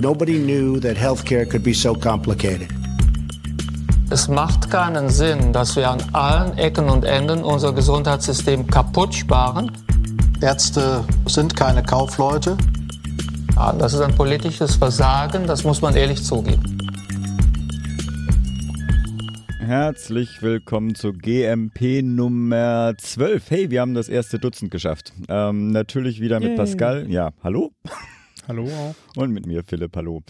Nobody knew that healthcare could be so complicated. Es macht keinen Sinn, dass wir an allen Ecken und Enden unser Gesundheitssystem kaputt sparen. Ärzte sind keine Kaufleute. Ja, das ist ein politisches Versagen, das muss man ehrlich zugeben. Herzlich willkommen zu GMP Nummer 12. Hey, wir haben das erste Dutzend geschafft. Ähm, natürlich wieder mit Yay. Pascal. Ja, hallo. Hallo auch. Und mit mir, Philipp, hallo.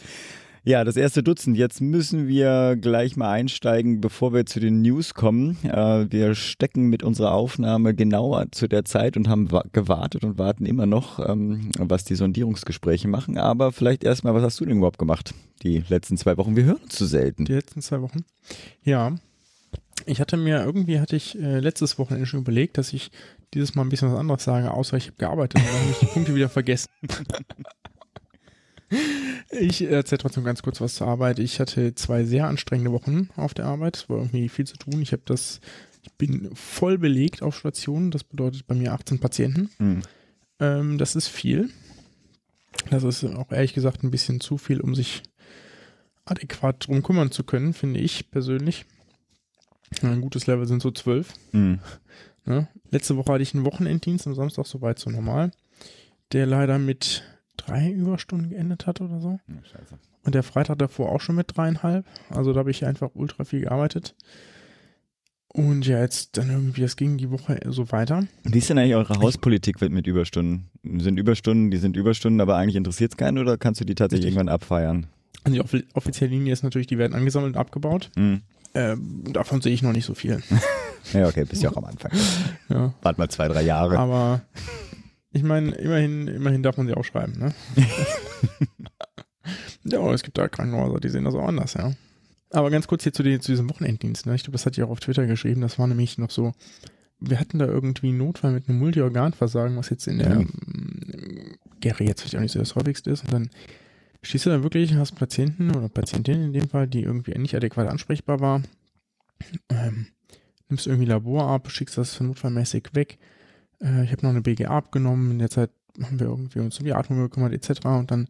Ja, das erste Dutzend. Jetzt müssen wir gleich mal einsteigen, bevor wir zu den News kommen. Äh, wir stecken mit unserer Aufnahme genauer zu der Zeit und haben wa- gewartet und warten immer noch, ähm, was die Sondierungsgespräche machen. Aber vielleicht erstmal, was hast du denn überhaupt gemacht die letzten zwei Wochen? Wir hören uns zu selten. Die letzten zwei Wochen. Ja. Ich hatte mir, irgendwie hatte ich äh, letztes Wochenende schon überlegt, dass ich dieses Mal ein bisschen was anderes sage, außer ich habe gearbeitet und dann habe ich die Punkte wieder vergessen. Ich erzähle trotzdem ganz kurz was zur Arbeit. Ich hatte zwei sehr anstrengende Wochen auf der Arbeit. Es war irgendwie viel zu tun. Ich habe das, ich bin voll belegt auf Stationen. Das bedeutet bei mir 18 Patienten. Hm. Ähm, das ist viel. Das ist auch ehrlich gesagt ein bisschen zu viel, um sich adäquat drum kümmern zu können, finde ich persönlich. Ein gutes Level sind so zwölf. Hm. Ne? Letzte Woche hatte ich einen Wochenenddienst am Samstag soweit so normal, der leider mit drei Überstunden geendet hat oder so. Ja, scheiße. Und der Freitag davor auch schon mit dreieinhalb. Also da habe ich einfach ultra viel gearbeitet. Und ja, jetzt dann irgendwie, es ging die Woche so weiter. Wie ist denn eigentlich eure Hauspolitik mit, mit Überstunden? Sind Überstunden, die sind Überstunden, aber eigentlich interessiert es keinen oder kannst du die tatsächlich Richtig. irgendwann abfeiern? Und die offi- offizielle Linie ist natürlich, die werden angesammelt und abgebaut. Hm. Ähm, davon sehe ich noch nicht so viel. Ja, okay, bist ja auch am Anfang. Ja. Wart mal zwei, drei Jahre. Aber ich meine, immerhin, immerhin darf man sie auch schreiben, ne? ja, es gibt da Krankenhäuser, die sehen das auch anders, ja. Aber ganz kurz hier zu, den, zu diesem Wochenenddienst, ne? Ich glaube, das hat ihr auch auf Twitter geschrieben. Das war nämlich noch so, wir hatten da irgendwie einen Notfall mit einem Multiorganversagen, was jetzt in der Ja. ähm, Geriatrie jetzt vielleicht auch nicht so das häufigste ist. Und dann stehst du da wirklich, hast Patienten oder Patientin in dem Fall, die irgendwie nicht adäquat ansprechbar war. Ähm, nimmst irgendwie Labor ab, schickst das notfallmäßig weg. Äh, ich habe noch eine BGA abgenommen. In der Zeit haben wir irgendwie uns um die Atmung gekümmert, etc. Und dann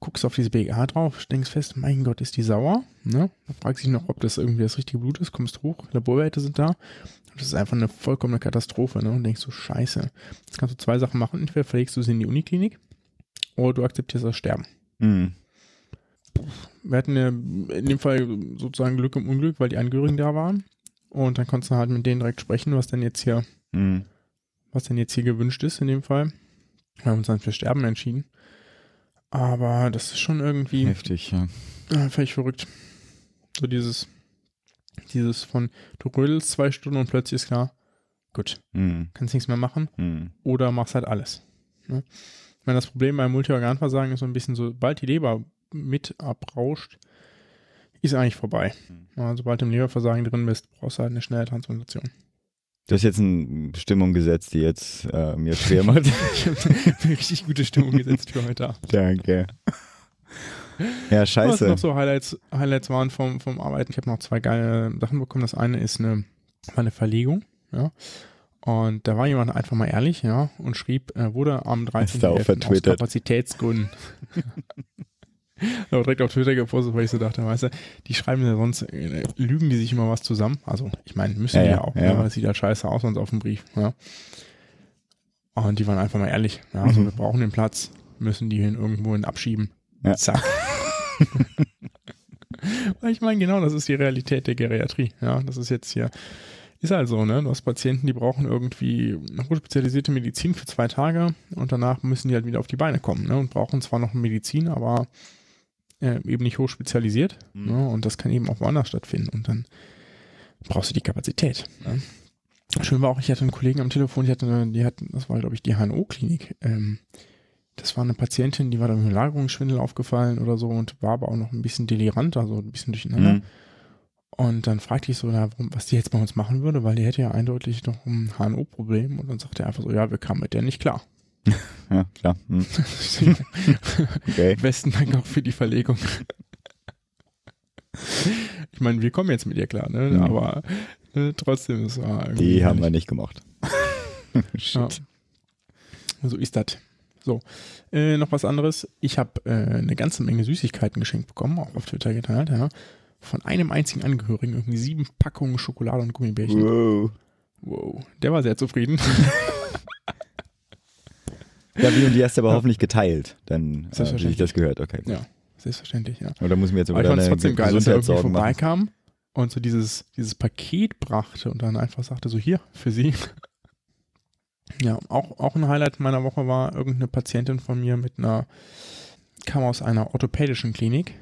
guckst du auf diese BGA drauf, stellst fest, mein Gott, ist die sauer. Ne? Dann fragst du dich noch, ob das irgendwie das richtige Blut ist, kommst hoch, Laborwerte sind da. Und das ist einfach eine vollkommene Katastrophe. Ne? Und denkst so, scheiße. Jetzt kannst du zwei Sachen machen. Entweder verlegst du sie in die Uniklinik oder du akzeptierst das Sterben. Hm. Wir hatten ja in dem Fall sozusagen Glück im Unglück, weil die Angehörigen da waren. Und dann konntest du halt mit denen direkt sprechen, was denn jetzt hier, Hm. Was denn jetzt hier gewünscht ist in dem Fall. Wir haben uns dann für Sterben entschieden. Aber das ist schon irgendwie Heftig, ja. äh, völlig verrückt. So dieses, dieses von, du rödelst zwei Stunden und plötzlich ist klar, gut, Hm. kannst nichts mehr machen Hm. oder machst halt alles. Ne? Ich meine, das Problem beim Multiorganversagen ist so ein bisschen so, sobald die Leber mit abrauscht, ist eigentlich vorbei. Hm. Ja, sobald du im Leberversagen drin bist, brauchst du halt eine schnelle Transplantation. Du hast jetzt eine Bestimmung gesetzt, die jetzt äh, mir schwer macht. Ich habe eine richtig gute Stimmung gesetzt für heute Abend. Danke. Ja, Was scheiße. noch so Highlights, Highlights waren vom, vom Arbeiten. Ich habe noch zwei geile Sachen bekommen. Das eine ist eine, war eine Verlegung, ja. Und da war jemand einfach mal ehrlich, ja, und schrieb, er wurde am Hast du auch 13. aus. Kapazitätsgründen. Aber direkt auf Twitter gepostet, weil ich so dachte, weißt du, die schreiben ja sonst, äh, lügen die sich immer was zusammen. Also, ich meine, müssen Ja, die ja, ja, auch, ja. Ne, weil das sieht halt scheiße aus sonst auf dem Brief, ja. Und die waren einfach mal ehrlich. Ja, also Mhm. wir brauchen den Platz, müssen die hin irgendwo hin abschieben. Ja. Zack. Weil ich meine, genau, das ist die Realität der Geriatrie. Ja, das ist jetzt hier, ist halt so, ne? Du hast Patienten, die brauchen irgendwie hochspezialisierte Medizin für zwei Tage und danach müssen die halt wieder auf die Beine kommen, ne? Und brauchen zwar noch Medizin, aber äh, eben nicht hochspezialisiert. Mhm. Ne? Und das kann eben auch woanders stattfinden. Und dann brauchst du die Kapazität. Ne? Schön war auch, ich hatte einen Kollegen am Telefon, die hatte, die hatten, das war, glaube ich, die HNO-Klinik. Ähm, das war eine Patientin, die war da mit einem Lagerungsschwindel aufgefallen oder so und war aber auch noch ein bisschen delirant, also ein bisschen durcheinander. Hm. Und dann fragte ich so, na, warum, was die jetzt bei uns machen würde, weil die hätte ja eindeutig noch ein HNO-Problem. Und dann sagte er einfach so, ja, wir kamen mit der nicht klar. Ja, klar. Hm. Okay. Besten Dank auch für die Verlegung. Ich meine, wir kommen jetzt mit ihr klar, ne? Mhm. Aber ne, trotzdem, es war irgendwie. Die haben wir nicht gemocht. Ja. Shit. So ist das. So, äh, noch was anderes. Ich habe äh, eine ganze Menge Süßigkeiten geschenkt bekommen, auch auf Twitter geteilt, ja. Von einem einzigen Angehörigen, irgendwie sieben Packungen Schokolade und Gummibärchen. Wow. Wow, der war sehr zufrieden. Ja, wie und die hast du aber hoffentlich geteilt. Dann äh, wie ich das gehört, okay. ja, selbstverständlich, ja. Oder muss ich mir jetzt Aber ich fand es trotzdem geil, dass er irgendwie Gesundheitssorgen machen? vorbeikam und so dieses, dieses Paket brachte und dann einfach sagte, so hier, für Sie. Ja, auch, auch ein Highlight meiner Woche war irgendeine Patientin von mir mit einer, kam aus einer orthopädischen Klinik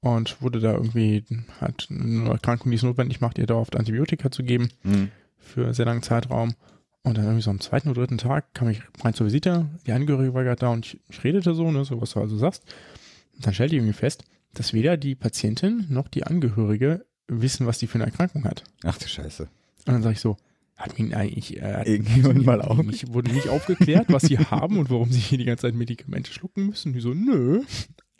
und wurde da irgendwie, hat eine Erkrankung, die es notwendig macht, ihr dauerhaft Antibiotika zu geben Mhm. für einen sehr langen Zeitraum. Und dann irgendwie so am zweiten oder dritten Tag kam ich rein zur Visite, die Angehörige war gerade da und ich, ich redete so, ne, so was du also sagst. Und dann stellte ich irgendwie fest, dass weder die Patientin noch die Angehörige wissen, was die für eine Erkrankung hat. Ach du Scheiße. Und dann sage ich so, hat mich eigentlich äh, Irgendjemand mal auf- mich wurde nicht aufgeklärt, was sie haben und warum sie hier die ganze Zeit Medikamente schlucken müssen. Die so, nö.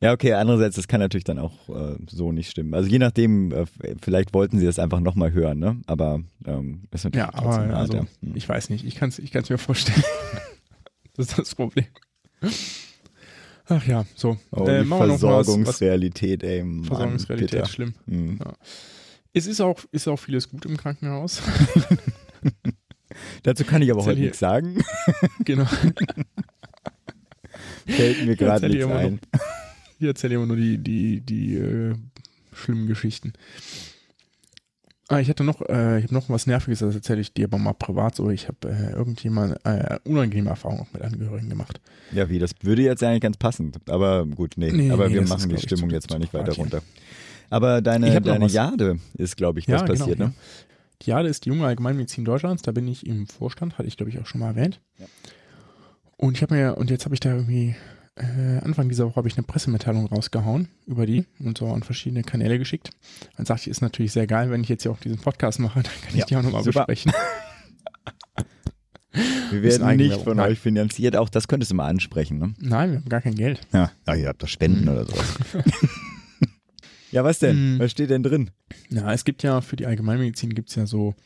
Ja, okay, andererseits, das kann natürlich dann auch äh, so nicht stimmen. Also je nachdem, äh, vielleicht wollten sie das einfach nochmal hören, ne? Aber ähm, ist natürlich Ja, trotzdem aber also. Hm. ich weiß nicht, ich kann es ich kann's mir vorstellen. das ist das Problem. Ach ja, so. Oh, Äh, die was- was, Versorgungsrealität, ey, Mann, Versorgungsrealität bitter. ist schlimm. Hm. Es ist auch, ist auch vieles gut im Krankenhaus. Dazu kann ich aber heute nichts sagen. genau. Fällt mir gerade nichts ein. Ich erzähle immer nur die, die, die äh, schlimmen Geschichten. Ah, ich hatte noch, äh, ich habe noch was Nerviges, das erzähle ich dir aber mal privat so. Ich habe äh, irgendjemand äh, unangenehme Erfahrungen mit Angehörigen gemacht. Ja, wie, das würde jetzt eigentlich ganz passen. Aber gut, nee. Nee, aber nee, wir das machen die Stimmung zu- jetzt mal nicht weiter runter. Aber deine, deine. Jade ist, glaube ich, was passiert, genau, ne? ja. Die Jade ist die junge Allgemeinmedizin Deutschlands, da bin ich im Vorstand, hatte ich glaube ich auch schon mal erwähnt. Ja. Und ich habe mir, und jetzt habe ich da irgendwie, äh, Anfang dieser Woche habe ich eine Pressemitteilung rausgehauen über die und so an verschiedene Kanäle geschickt. Dann sagte ich, ist natürlich sehr geil, wenn ich jetzt hier auch diesen Podcast mache, dann kann ich Ja, die auch nochmal besprechen. Wir werden nicht von nein. euch finanziert. Auch das könntest du mal ansprechen, ne? Nein, wir haben gar kein Geld. Ja, Ach, ihr habt doch Spenden oder sowas. ja, was denn? Mm. Was steht denn drin? Ja, es gibt ja für die Allgemeinmedizin gibt es ja so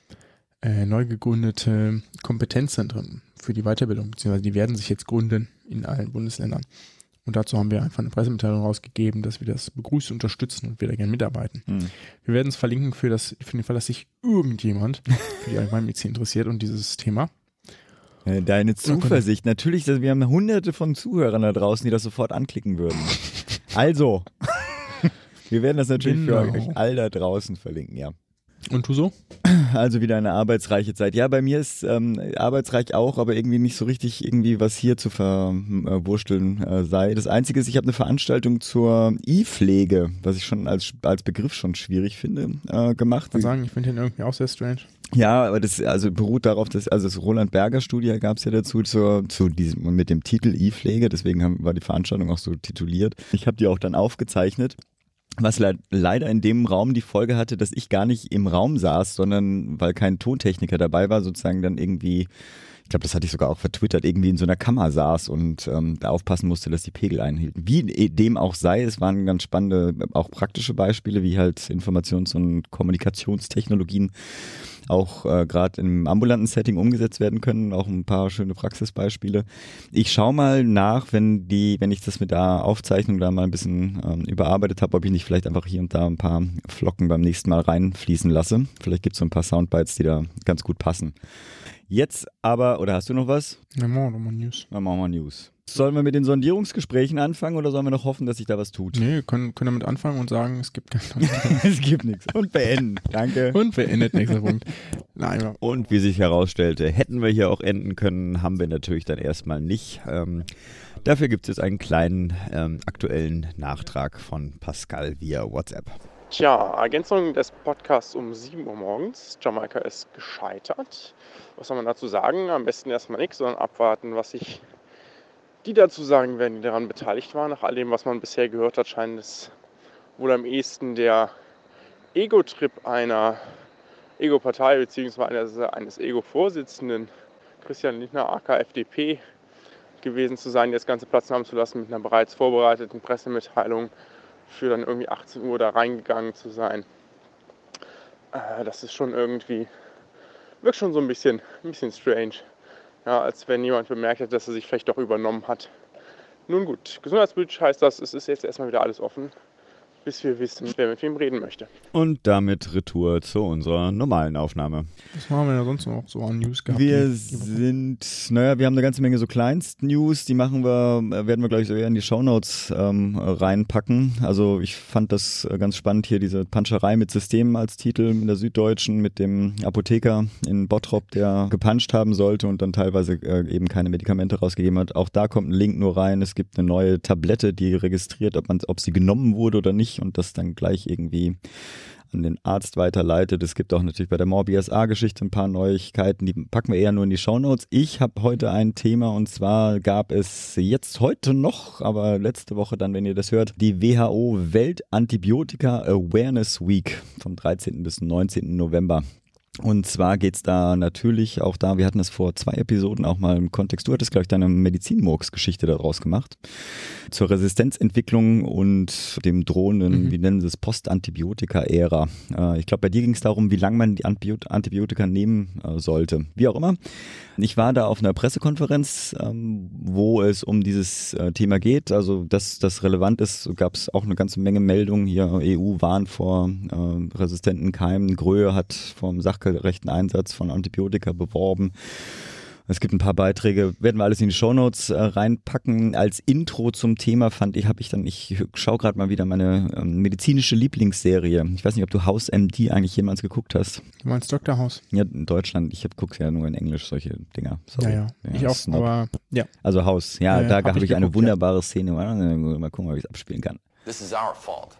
äh, neu gegründete Kompetenzzentren für die Weiterbildung, beziehungsweise die werden sich jetzt gründen in allen Bundesländern. Und dazu haben wir einfach eine Pressemitteilung rausgegeben, dass wir das begrüßen, unterstützen und wir da gerne mitarbeiten. Hm. Wir werden es verlinken für, das, für den Fall, dass sich irgendjemand für die Allgemeinmedizin interessiert und dieses Thema. Deine Zuversicht. Natürlich, dass wir haben hunderte von Zuhörern da draußen, die das sofort anklicken würden. Also, wir werden das natürlich für Genau. euch all da draußen verlinken, ja. Und du so? Also wieder eine arbeitsreiche Zeit. Ja, bei mir ist ähm, arbeitsreich auch, aber irgendwie nicht so richtig irgendwie was hier zu verwursteln äh, sei. Das Einzige ist, ich habe eine Veranstaltung zur E-Pflege, was ich schon als, als Begriff schon schwierig finde, äh, gemacht. Ich kann sagen, ich finde den irgendwie auch sehr strange. Ja, aber das also beruht darauf, dass also das Roland Berger Studie gab es ja dazu zur, zu diesem mit dem Titel E-Pflege, deswegen haben, war die Veranstaltung auch so tituliert. Ich habe die auch dann aufgezeichnet. Was le leider in dem Raum die Folge hatte, dass ich gar nicht im Raum saß, sondern weil kein Tontechniker dabei war, sozusagen dann irgendwie, ich glaube, das hatte ich sogar auch vertwittert, irgendwie in so einer Kammer saß und ähm, da aufpassen musste, dass die Pegel einhielten. Wie dem auch sei, es waren ganz spannende, auch praktische Beispiele, wie halt Informations- und Kommunikationstechnologien auch äh, gerade im ambulanten Setting umgesetzt werden können, auch ein paar schöne Praxisbeispiele. Ich schaue mal nach, wenn die, wenn ich das mit der Aufzeichnung da mal ein bisschen ähm, überarbeitet habe, ob ich nicht vielleicht einfach hier und da ein paar Flocken beim nächsten Mal reinfließen lasse. Vielleicht gibt es so ein paar Soundbites, die da ganz gut passen. Jetzt aber, oder hast du noch was? Ja, machen wir doch mal News. Dann machen wir News. Sollen wir mit den Sondierungsgesprächen anfangen oder sollen wir noch hoffen, dass sich da was tut? Nee, können, können damit anfangen und sagen, es gibt es gibt nichts. Und beenden. Danke. Und beendet nächster Punkt. Nein. Und wie sich herausstellte, hätten wir hier auch enden können, haben wir natürlich dann erstmal nicht. Ähm, dafür gibt es jetzt einen kleinen ähm, aktuellen Nachtrag von Pascal via WhatsApp. Tja, Ergänzung des Podcasts um 7 Uhr morgens. Jamaika ist gescheitert. Was soll man dazu sagen? Am besten erstmal nichts, sondern abwarten, was sich die dazu sagen werden, die daran beteiligt waren. Nach all dem, was man bisher gehört hat, scheint es wohl am ehesten der Ego-Trip einer Ego-Partei bzw. eines Ego-Vorsitzenden, Christian Lindner, aka FDP, gewesen zu sein, die das Ganze Platz haben zu lassen mit einer bereits vorbereiteten Pressemitteilung für dann irgendwie 18 Uhr da reingegangen zu sein. Äh, das ist schon irgendwie, wirkt schon so ein bisschen, ein bisschen strange. ja, als wenn jemand bemerkt hat, dass er sich vielleicht doch übernommen hat. Nun gut, gesundheitspolitisch heißt das, es ist jetzt erstmal wieder alles offen bis wir wissen, wer mit wem reden möchte. Und damit Retour zu unserer normalen Aufnahme. Was haben wir denn sonst noch so an News gehabt? Wir sind, naja, wir haben eine ganze Menge so Kleinst-News, die machen wir, werden wir, glaube ich, so eher in die Shownotes ähm, reinpacken. Also ich fand das äh, ganz spannend hier, diese Panscherei mit Systemen als Titel in der Süddeutschen mit dem Apotheker in Bottrop, der gepanscht haben sollte und dann teilweise äh, eben keine Medikamente rausgegeben hat. Auch da kommt ein Link nur rein. Es gibt eine neue Tablette, die registriert, ob, man, ob sie genommen wurde oder nicht und das dann gleich irgendwie an den Arzt weiterleitet. Es gibt auch natürlich bei der MoreBSA-Geschichte ein paar Neuigkeiten, die packen wir eher nur in die Shownotes. Ich habe heute ein Thema und zwar gab es jetzt heute noch, aber letzte Woche dann, wenn ihr das hört, die WHO Weltantibiotika Awareness Week vom 13. bis 19. November. Und zwar geht's da natürlich auch da, wir hatten es vor zwei Episoden auch mal im Kontext, du hattest, glaube ich, deine Medizinmurks-Geschichte daraus gemacht, zur Resistenzentwicklung und dem drohenden, mhm. wie nennen sie es, Postantibiotika-Ära. Äh, ich glaube, bei dir ging es darum, wie lange man die Antibiotika nehmen äh, sollte. Wie auch immer. Ich war da auf einer Pressekonferenz, ähm, wo es um dieses äh, Thema geht. Also, dass das relevant ist, gab es auch eine ganze Menge Meldungen hier. EU warnt vor resistenten Keimen. Gröhe hat vom Sach sachgerechten Einsatz von Antibiotika beworben. Es gibt ein paar Beiträge, werden wir alles in die Shownotes äh, reinpacken. Als Intro zum Thema fand ich, habe ich dann, ich schaue gerade mal wieder meine ähm, medizinische Lieblingsserie. Ich weiß nicht, ob du House MD eigentlich jemals geguckt hast. Du meinst Dr. House? Ja, in Deutschland. Ich gucke ja nur in Englisch solche Dinger. Sorry. Ja, ja, ja, ich auch, Snob. aber ja. Also House, ja, ja da habe hab ich, ich eine wunderbare Szene. Mal gucken, ob ich es abspielen kann. This is our fault.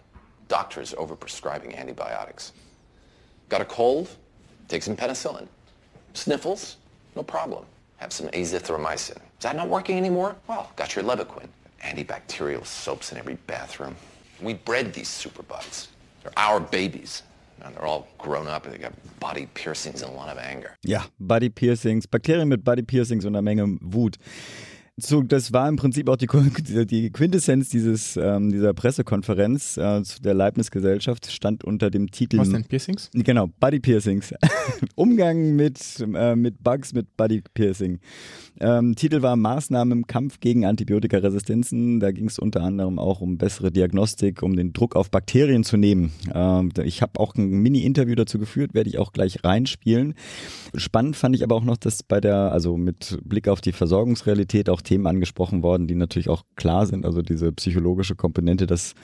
Doctors overprescribing antibiotics. Got a cold? Take some penicillin. Sniffles? No problem. Have some azithromycin. Is that not working anymore? Well, got your Levaquin. Antibacterial soaps in every bathroom. We bred these superbugs. They're our babies. And they're all grown up and they got body piercings and a lot of anger. Ja, Body Piercings, Bakterien mit Body Piercings und einer Menge Wut. So, das war im Prinzip auch die, die Quintessenz dieses, ähm, dieser Pressekonferenz äh, der Leibniz-Gesellschaft, stand unter dem Titel. Was denn Piercings? Genau, Body Piercings. Umgang mit, äh, mit Bugs mit Body Piercing. Ähm, Titel war Maßnahmen im Kampf gegen Antibiotikaresistenzen. Da ging es unter anderem auch um bessere Diagnostik, um den Druck auf Bakterien zu nehmen. Ähm, ich habe auch ein Mini-Interview dazu geführt, werde ich auch gleich reinspielen. Spannend fand ich aber auch noch, dass bei der, also mit Blick auf die Versorgungsrealität auch Themen angesprochen worden, die natürlich auch klar sind. Also diese psychologische Komponente, dass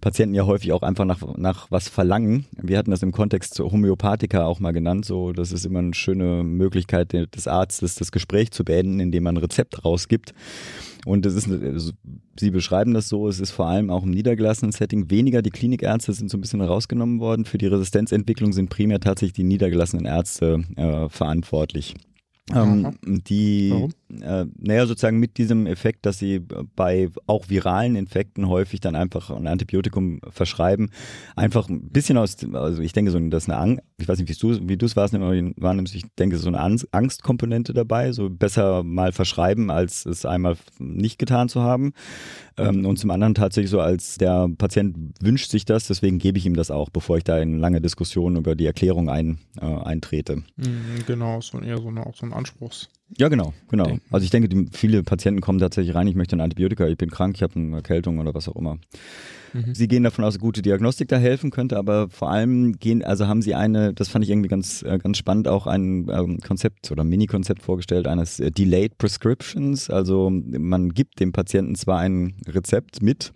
Patienten ja häufig auch einfach nach, nach was verlangen. Wir hatten das im Kontext Homöopathika auch mal genannt. So, das ist immer eine schöne Möglichkeit des Arztes, das Gespräch zu beenden, indem man ein Rezept rausgibt. Und es ist, Sie beschreiben das so, es ist vor allem auch im niedergelassenen Setting weniger. Die Klinikärzte sind so ein bisschen rausgenommen worden. Für die Resistenzentwicklung sind primär tatsächlich die niedergelassenen Ärzte äh, verantwortlich. Ähm, die, Warum? Äh, naja, sozusagen mit diesem Effekt, dass sie bei auch viralen Infekten häufig dann einfach ein Antibiotikum verschreiben, einfach ein bisschen aus, also ich denke so, ist eine Angst, ich weiß nicht, wie du es wahrnimmst, ich denke, so eine Angstkomponente dabei, so besser mal verschreiben, als es einmal nicht getan zu haben. Ähm, und zum anderen tatsächlich so, als der Patient wünscht sich das, deswegen gebe ich ihm das auch, bevor ich da in lange Diskussionen über die Erklärung ein, äh, eintrete. Mhm, genau, so eher so, eine, auch so ein Anspruchs. Ja, genau, genau. Denken. Also ich denke, die, viele Patienten kommen tatsächlich rein, ich möchte ein Antibiotika, ich bin krank, ich habe eine Erkältung oder was auch immer. Mhm. Sie gehen davon aus, gute Diagnostik da helfen könnte, aber vor allem gehen, also haben sie eine, das fand ich irgendwie ganz, äh, ganz spannend, auch ein ähm, Konzept oder Mini-Konzept vorgestellt eines äh, Delayed Prescriptions. Also man gibt dem Patienten zwar ein Rezept mit,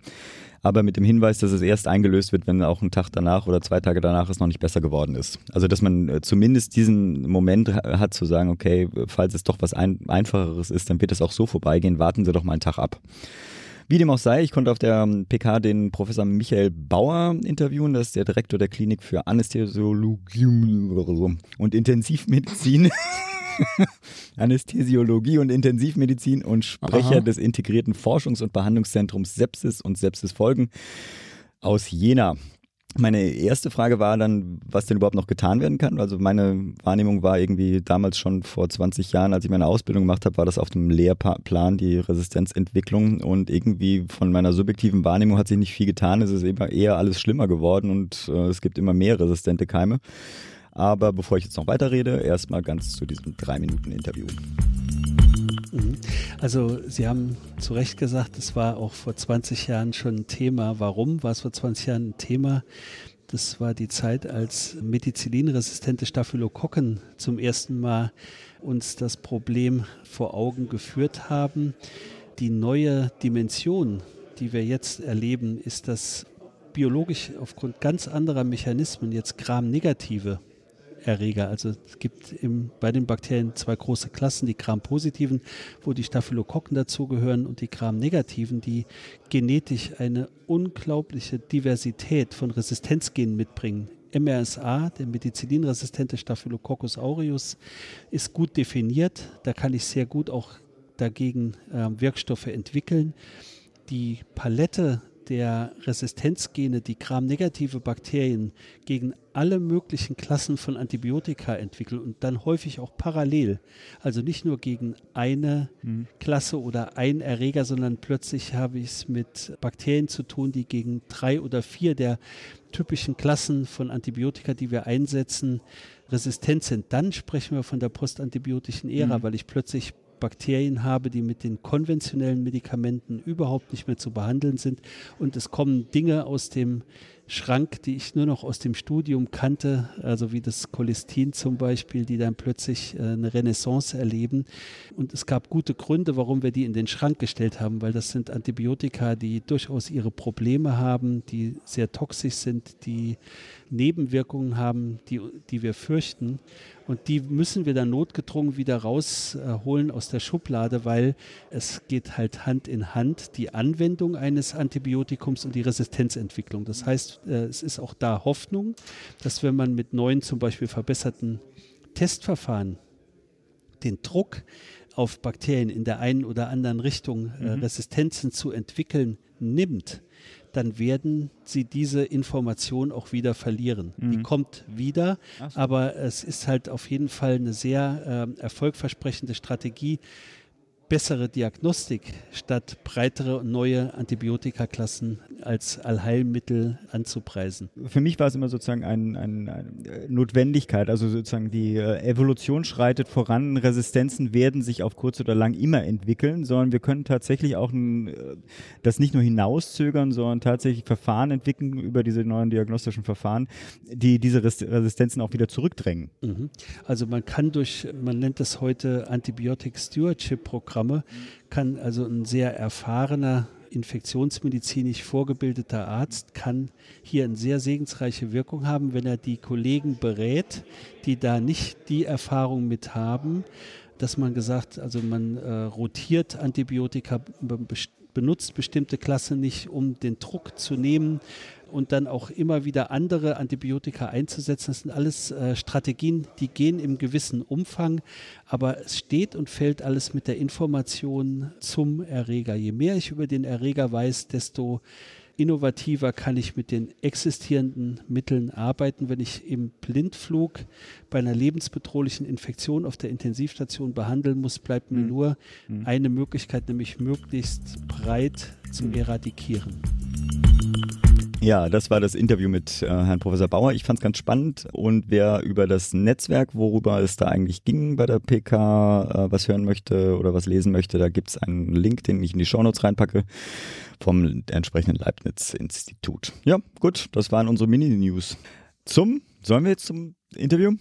aber mit dem Hinweis, dass es erst eingelöst wird, wenn auch ein Tag danach oder zwei Tage danach es noch nicht besser geworden ist. Also dass man äh, zumindest diesen Moment hat zu sagen, okay, falls es doch was ein einfacheres ist, dann wird es auch so vorbeigehen, warten Sie doch mal einen Tag ab. Wie dem auch sei, ich konnte auf der PK den Professor Michael Bauer interviewen, das ist der Direktor der Klinik für Anästhesiologie und Intensivmedizin. Anästhesiologie und Intensivmedizin und Sprecher Aha. des integrierten Forschungs- und Behandlungszentrums Sepsis und Sepsisfolgen aus Jena. Meine erste Frage war dann, was denn überhaupt noch getan werden kann. Also meine Wahrnehmung war irgendwie damals schon vor 20 Jahren, als ich meine Ausbildung gemacht habe, war das auf dem Lehrplan die Resistenzentwicklung und irgendwie von meiner subjektiven Wahrnehmung hat sich nicht viel getan. Es ist immer eher alles schlimmer geworden und äh, es gibt immer mehr resistente Keime. Aber bevor ich jetzt noch weiterrede, erstmal ganz zu diesem drei Minuten Interview. Mhm. Also Sie haben zu Recht gesagt, es war auch vor 20 Jahren schon ein Thema. Warum war es vor 20 Jahren ein Thema? Das war die Zeit, als methicillinresistente Staphylokokken zum ersten Mal uns das Problem vor Augen geführt haben. Die neue Dimension, die wir jetzt erleben, ist, dass biologisch aufgrund ganz anderer Mechanismen jetzt Gram-negative Erreger. Also es gibt im, bei den Bakterien zwei große Klassen, die Gram-positiven, wo die Staphylokokken dazugehören und die Gram-negativen, die genetisch eine unglaubliche Diversität von Resistenzgenen mitbringen. MRSA, der medizinresistente Staphylococcus aureus, ist gut definiert. Da kann ich sehr gut auch dagegen äh, Wirkstoffe entwickeln. Die Palette der Resistenzgene, die Gram-negative Bakterien gegen alle möglichen Klassen von Antibiotika entwickeln und dann häufig auch parallel. Also nicht nur gegen eine mhm. Klasse oder ein Erreger, sondern plötzlich habe ich es mit Bakterien zu tun, die gegen drei oder vier der typischen Klassen von Antibiotika, die wir einsetzen, resistent sind. Dann sprechen wir von der postantibiotischen Ära, mhm. weil ich plötzlich Bakterien habe, die mit den konventionellen Medikamenten überhaupt nicht mehr zu behandeln sind. Und es kommen Dinge aus dem Schrank, die ich nur noch aus dem Studium kannte, also wie das Cholestin zum Beispiel, die dann plötzlich äh, eine Renaissance erleben. Und es gab gute Gründe, warum wir die in den Schrank gestellt haben, weil das sind Antibiotika, die durchaus ihre Probleme haben, die sehr toxisch sind, die Nebenwirkungen haben, die, die wir fürchten. Und die müssen wir dann notgedrungen wieder rausholen aus der Schublade, weil es geht halt Hand in Hand die Anwendung eines Antibiotikums und die Resistenzentwicklung. Das heißt, äh, es ist auch da Hoffnung, dass wenn man mit neuen, zum Beispiel verbesserten Testverfahren den Druck auf Bakterien in der einen oder anderen Richtung äh, mhm. Resistenzen zu entwickeln nimmt, dann werden sie diese Information auch wieder verlieren. Mhm. Die kommt wieder, so. aber es ist halt auf jeden Fall eine sehr äh, erfolgversprechende Strategie, bessere Diagnostik statt breitere und neue Antibiotikaklassen als Allheilmittel anzupreisen. Für mich war es immer sozusagen eine ein, ein Notwendigkeit, also sozusagen die äh, Evolution schreitet voran, Resistenzen werden sich auf kurz oder lang immer entwickeln, sondern wir können tatsächlich auch ein, äh, das nicht nur hinauszögern, sondern tatsächlich Verfahren entwickeln über diese neuen diagnostischen Verfahren, die diese Resistenzen auch wieder zurückdrängen. Mhm. Also man kann durch, man nennt das heute Antibiotic Stewardship Programm, Programme kann also ein sehr erfahrener infektionsmedizinisch vorgebildeter Arzt kann hier eine sehr segensreiche Wirkung haben, wenn er die Kollegen berät, die da nicht die Erfahrung mit haben, dass man gesagt, also man äh, rotiert Antibiotika, benutzt bestimmte Klassen nicht, um den Druck zu nehmen, und dann auch immer wieder andere Antibiotika einzusetzen. Das sind alles äh, Strategien, die gehen im gewissen Umfang, aber es steht und fällt alles mit der Information zum Erreger. Je mehr ich über den Erreger weiß, desto innovativer kann ich mit den existierenden Mitteln arbeiten. Wenn ich im Blindflug bei einer lebensbedrohlichen Infektion auf der Intensivstation behandeln muss, bleibt mir mhm. nur mhm. eine Möglichkeit, nämlich möglichst breit zu mhm. eradikieren. Ja, das war das Interview mit äh, Herrn Professor Bauer. Ich fand es ganz spannend und wer über das Netzwerk, worüber es da eigentlich ging bei der PK, äh, was hören möchte oder was lesen möchte, da gibt's einen Link, den ich in die Shownotes reinpacke vom entsprechenden Leibniz-Institut. Ja, gut, das waren unsere Mini-News. Zum, sollen wir jetzt zum Interview?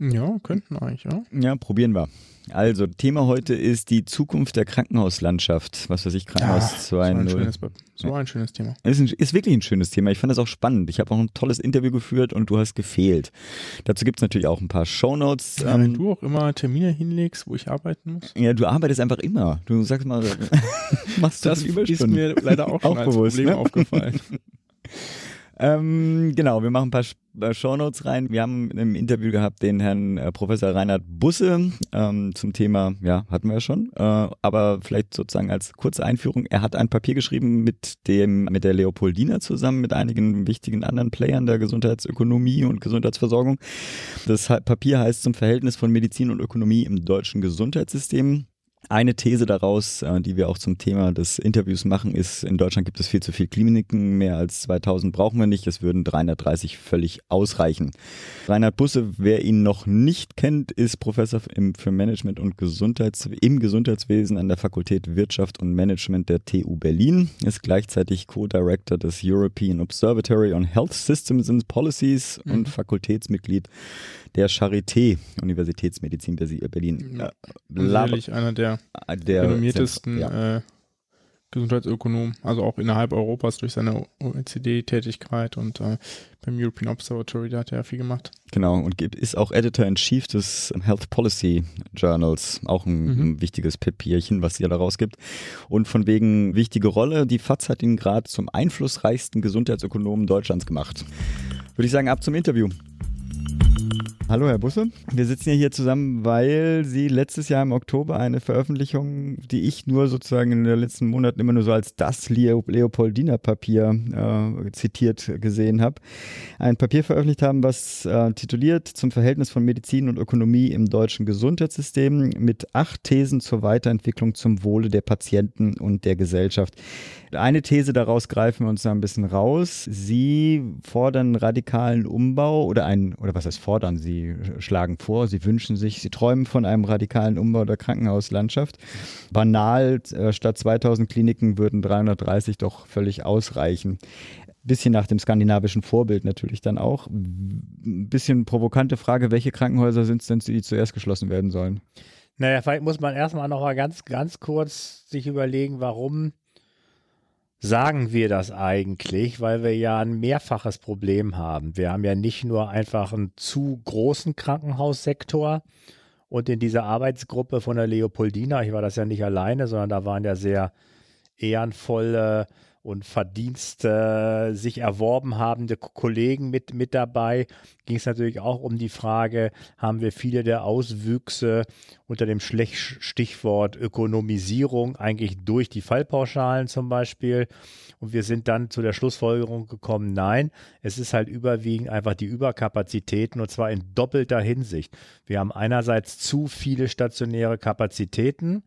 Ja, könnten eigentlich, ja. Ja, probieren wir. Also, Thema heute ist die Zukunft der Krankenhauslandschaft. Was weiß ich, Krankenhaus ja, 2.0. So, ein schönes, so ein schönes Thema. Ist, ein, ist wirklich ein schönes Thema. Ich fand das auch spannend. Ich habe auch ein tolles Interview geführt und du hast gefehlt. Dazu gibt es natürlich auch ein paar Shownotes. Ja, ähm, wenn du auch immer Termine hinlegst, wo ich arbeiten muss. Ja, du arbeitest einfach immer. Du sagst mal, machst du das ist mir leider auch schon auch als bewusst, Problem ne? aufgefallen. Ähm, genau, wir machen ein paar äh, Shownotes rein. Wir haben im Interview gehabt den Herrn äh, Professor Reinhard Busse ähm, zum Thema, ja, hatten wir ja schon, äh, aber vielleicht sozusagen als kurze Einführung. Er hat ein Papier geschrieben mit dem, mit der Leopoldina zusammen, mit einigen wichtigen anderen Playern der Gesundheitsökonomie und Gesundheitsversorgung. Das Papier heißt zum Verhältnis von Medizin und Ökonomie im deutschen Gesundheitssystem. Eine These daraus, äh, die wir auch zum Thema des Interviews machen, ist, in Deutschland gibt es viel zu viele Kliniken, mehr als 2000 brauchen wir nicht, es würden 330 völlig ausreichen. Reinhard Busse, wer ihn noch nicht kennt, ist Professor für Management und Gesundheits im Gesundheitswesen an der Fakultät Wirtschaft und Management der TU Berlin, ist gleichzeitig Co-Director des European Observatory on Health Systems and Policies mhm. und Fakultätsmitglied der Charité, Universitätsmedizin Berlin. Ja, sicherlich einer der, der renommiertesten ja. äh, Gesundheitsökonomen, also auch innerhalb Europas durch seine OECD-Tätigkeit und äh, beim European Observatory, da hat er ja viel gemacht. Genau, und ist auch Editor-in-Chief des Health Policy Journals, auch ein, mhm. ein wichtiges Papierchen, was ihr da rausgibt. Und von wegen wichtige Rolle, die FAZ hat ihn gerade zum einflussreichsten Gesundheitsökonomen Deutschlands gemacht. Würde ich sagen, ab zum Interview. Hallo Herr Busse, wir sitzen ja hier zusammen, weil Sie letztes Jahr im Oktober eine Veröffentlichung, die ich nur sozusagen in den letzten Monaten immer nur so als das Leopoldiner Papier äh, zitiert gesehen habe, ein Papier veröffentlicht haben, was äh, tituliert zum Verhältnis von Medizin und Ökonomie im deutschen Gesundheitssystem mit acht Thesen zur Weiterentwicklung zum Wohle der Patienten und der Gesellschaft. Eine These daraus greifen wir uns da ein bisschen raus. Sie fordern radikalen Umbau oder ein, oder was heißt fordern? Sie schlagen vor, sie wünschen sich, sie träumen von einem radikalen Umbau der Krankenhauslandschaft. Banal, äh, statt 2000 Kliniken würden 330 doch völlig ausreichen bisschen nach dem skandinavischen Vorbild natürlich dann auch. Bisschen provokante Frage, welche Krankenhäuser sind es denn, die zuerst geschlossen werden sollen? Naja, vielleicht muss man erstmal noch mal ganz, ganz kurz sich überlegen, warum sagen wir das eigentlich, weil wir ja ein mehrfaches Problem haben. Wir haben ja nicht nur einfach einen zu großen Krankenhaussektor und in dieser Arbeitsgruppe von der Leopoldina, ich war das ja nicht alleine, sondern da waren ja sehr ehrenvolle und Verdienste sich erworben habende Kollegen mit, mit dabei, ging es natürlich auch um die Frage, haben wir viele der Auswüchse unter dem Stichwort Ökonomisierung eigentlich durch die Fallpauschalen zum Beispiel. Und wir sind dann zu der Schlussfolgerung gekommen, nein, es ist halt überwiegend einfach die Überkapazitäten und zwar in doppelter Hinsicht. Wir haben einerseits zu viele stationäre Kapazitäten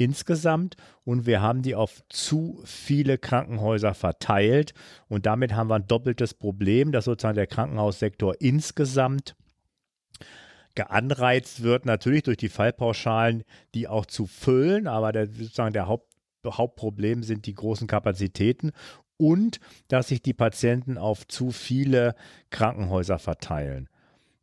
insgesamt und wir haben die auf zu viele Krankenhäuser verteilt und damit haben wir ein doppeltes Problem, dass sozusagen der Krankenhaussektor insgesamt geanreizt wird, natürlich durch die Fallpauschalen, die auch zu füllen, aber der, sozusagen der Haupt, Hauptproblem sind die großen Kapazitäten und dass sich die Patienten auf zu viele Krankenhäuser verteilen.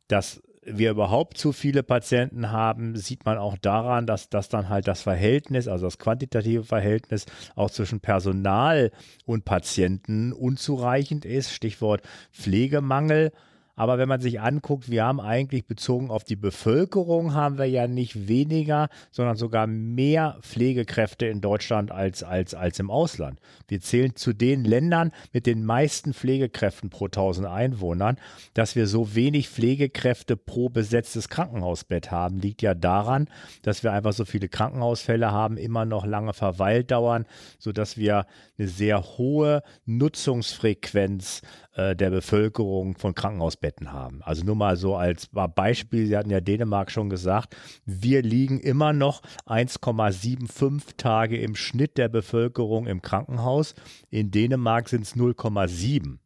Das wir überhaupt zu viele Patienten haben, sieht man auch daran, dass das dann halt das Verhältnis, also das quantitative Verhältnis auch zwischen Personal und Patienten unzureichend ist. Stichwort Pflegemangel aber wenn man sich anguckt, wir haben eigentlich bezogen auf die Bevölkerung, haben wir ja nicht weniger, sondern sogar mehr Pflegekräfte in Deutschland als, als, als im Ausland. Wir zählen zu den Ländern mit den meisten Pflegekräften pro 1000 Einwohnern. Dass wir so wenig Pflegekräfte pro besetztes Krankenhausbett haben, liegt ja daran, dass wir einfach so viele Krankenhausfälle haben, immer noch lange Verweildauern, sodass wir eine sehr hohe Nutzungsfrequenz äh, der Bevölkerung von Krankenhausbetten haben. Also nur mal so als Beispiel, Sie hatten ja Dänemark schon gesagt, wir liegen immer noch 1,75 Tage im Schnitt der Bevölkerung im Krankenhaus. In Dänemark sind es 0,7.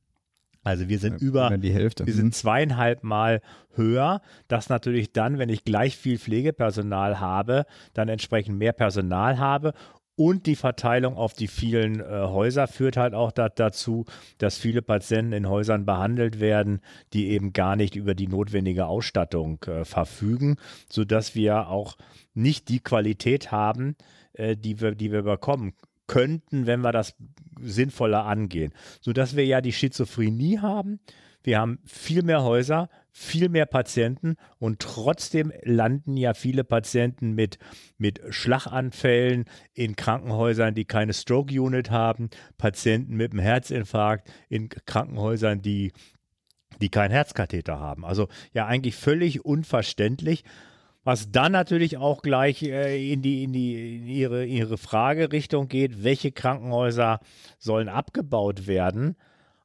Also wir sind über die Hälfte. Wir sind mhm. zweieinhalb Mal höher. Das natürlich dann, wenn ich gleich viel Pflegepersonal habe, dann entsprechend mehr Personal habe und die Verteilung auf die vielen äh, Häuser führt halt auch da, dazu, dass viele Patienten in Häusern behandelt werden, die eben gar nicht über die notwendige Ausstattung äh, verfügen, sodass wir auch nicht die Qualität haben, äh, die, wir, die wir bekommen könnten, wenn wir das sinnvoller angehen. Sodass wir ja die Schizophrenie haben. Wir haben viel mehr Häuser, viel mehr Patienten und trotzdem landen ja viele Patienten mit, mit Schlaganfällen in Krankenhäusern, die keine Stroke-Unit haben, Patienten mit einem Herzinfarkt in Krankenhäusern, die, die keinen Herzkatheter haben. Also ja eigentlich völlig unverständlich. Was dann natürlich auch gleich äh, in, die, in, die, in ihre, ihre Fragerichtung geht, welche Krankenhäuser sollen abgebaut werden?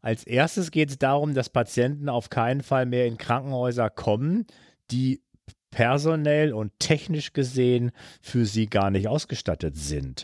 Als erstes geht es darum, dass Patienten auf keinen Fall mehr in Krankenhäuser kommen, die personell und technisch gesehen für sie gar nicht ausgestattet sind.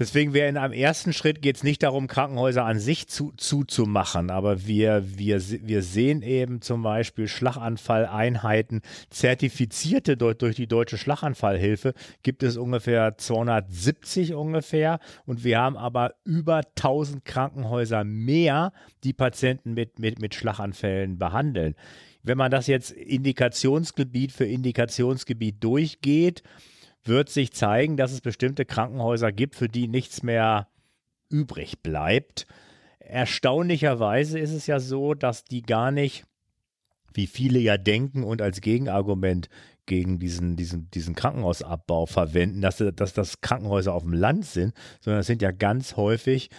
Deswegen wäre in einem ersten Schritt geht es nicht darum, Krankenhäuser an sich zuzumachen, zu aber wir, wir, wir sehen eben zum Beispiel Schlaganfalleinheiten, zertifizierte durch, durch die deutsche Schlaganfallhilfe gibt es ungefähr 270 ungefähr und wir haben aber über 1000 Krankenhäuser mehr, die Patienten mit, mit, mit Schlaganfällen behandeln. Wenn man das jetzt Indikationsgebiet für Indikationsgebiet durchgeht, wird sich zeigen, dass es bestimmte Krankenhäuser gibt, für die nichts mehr übrig bleibt. Erstaunlicherweise ist es ja so, dass die gar nicht, wie viele ja denken und als Gegenargument gegen diesen, diesen, diesen Krankenhausabbau verwenden, dass, dass das Krankenhäuser auf dem Land sind, sondern es sind ja ganz häufig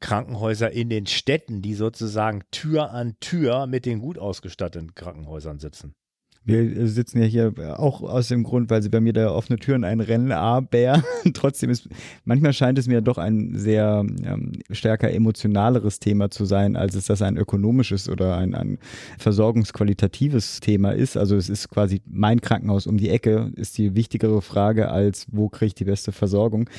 Krankenhäuser in den Städten, die sozusagen Tür an Tür mit den gut ausgestatteten Krankenhäusern sitzen. Wir sitzen ja hier auch aus dem Grund, weil sie bei mir da offene Türen einrennen, aber trotzdem ist, manchmal scheint es mir doch ein sehr ähm, stärker emotionaleres Thema zu sein, als es das ein ökonomisches oder ein, ein versorgungsqualitatives Thema ist. Also es ist quasi mein Krankenhaus um die Ecke, ist die wichtigere Frage als, wo kriege ich die beste Versorgung.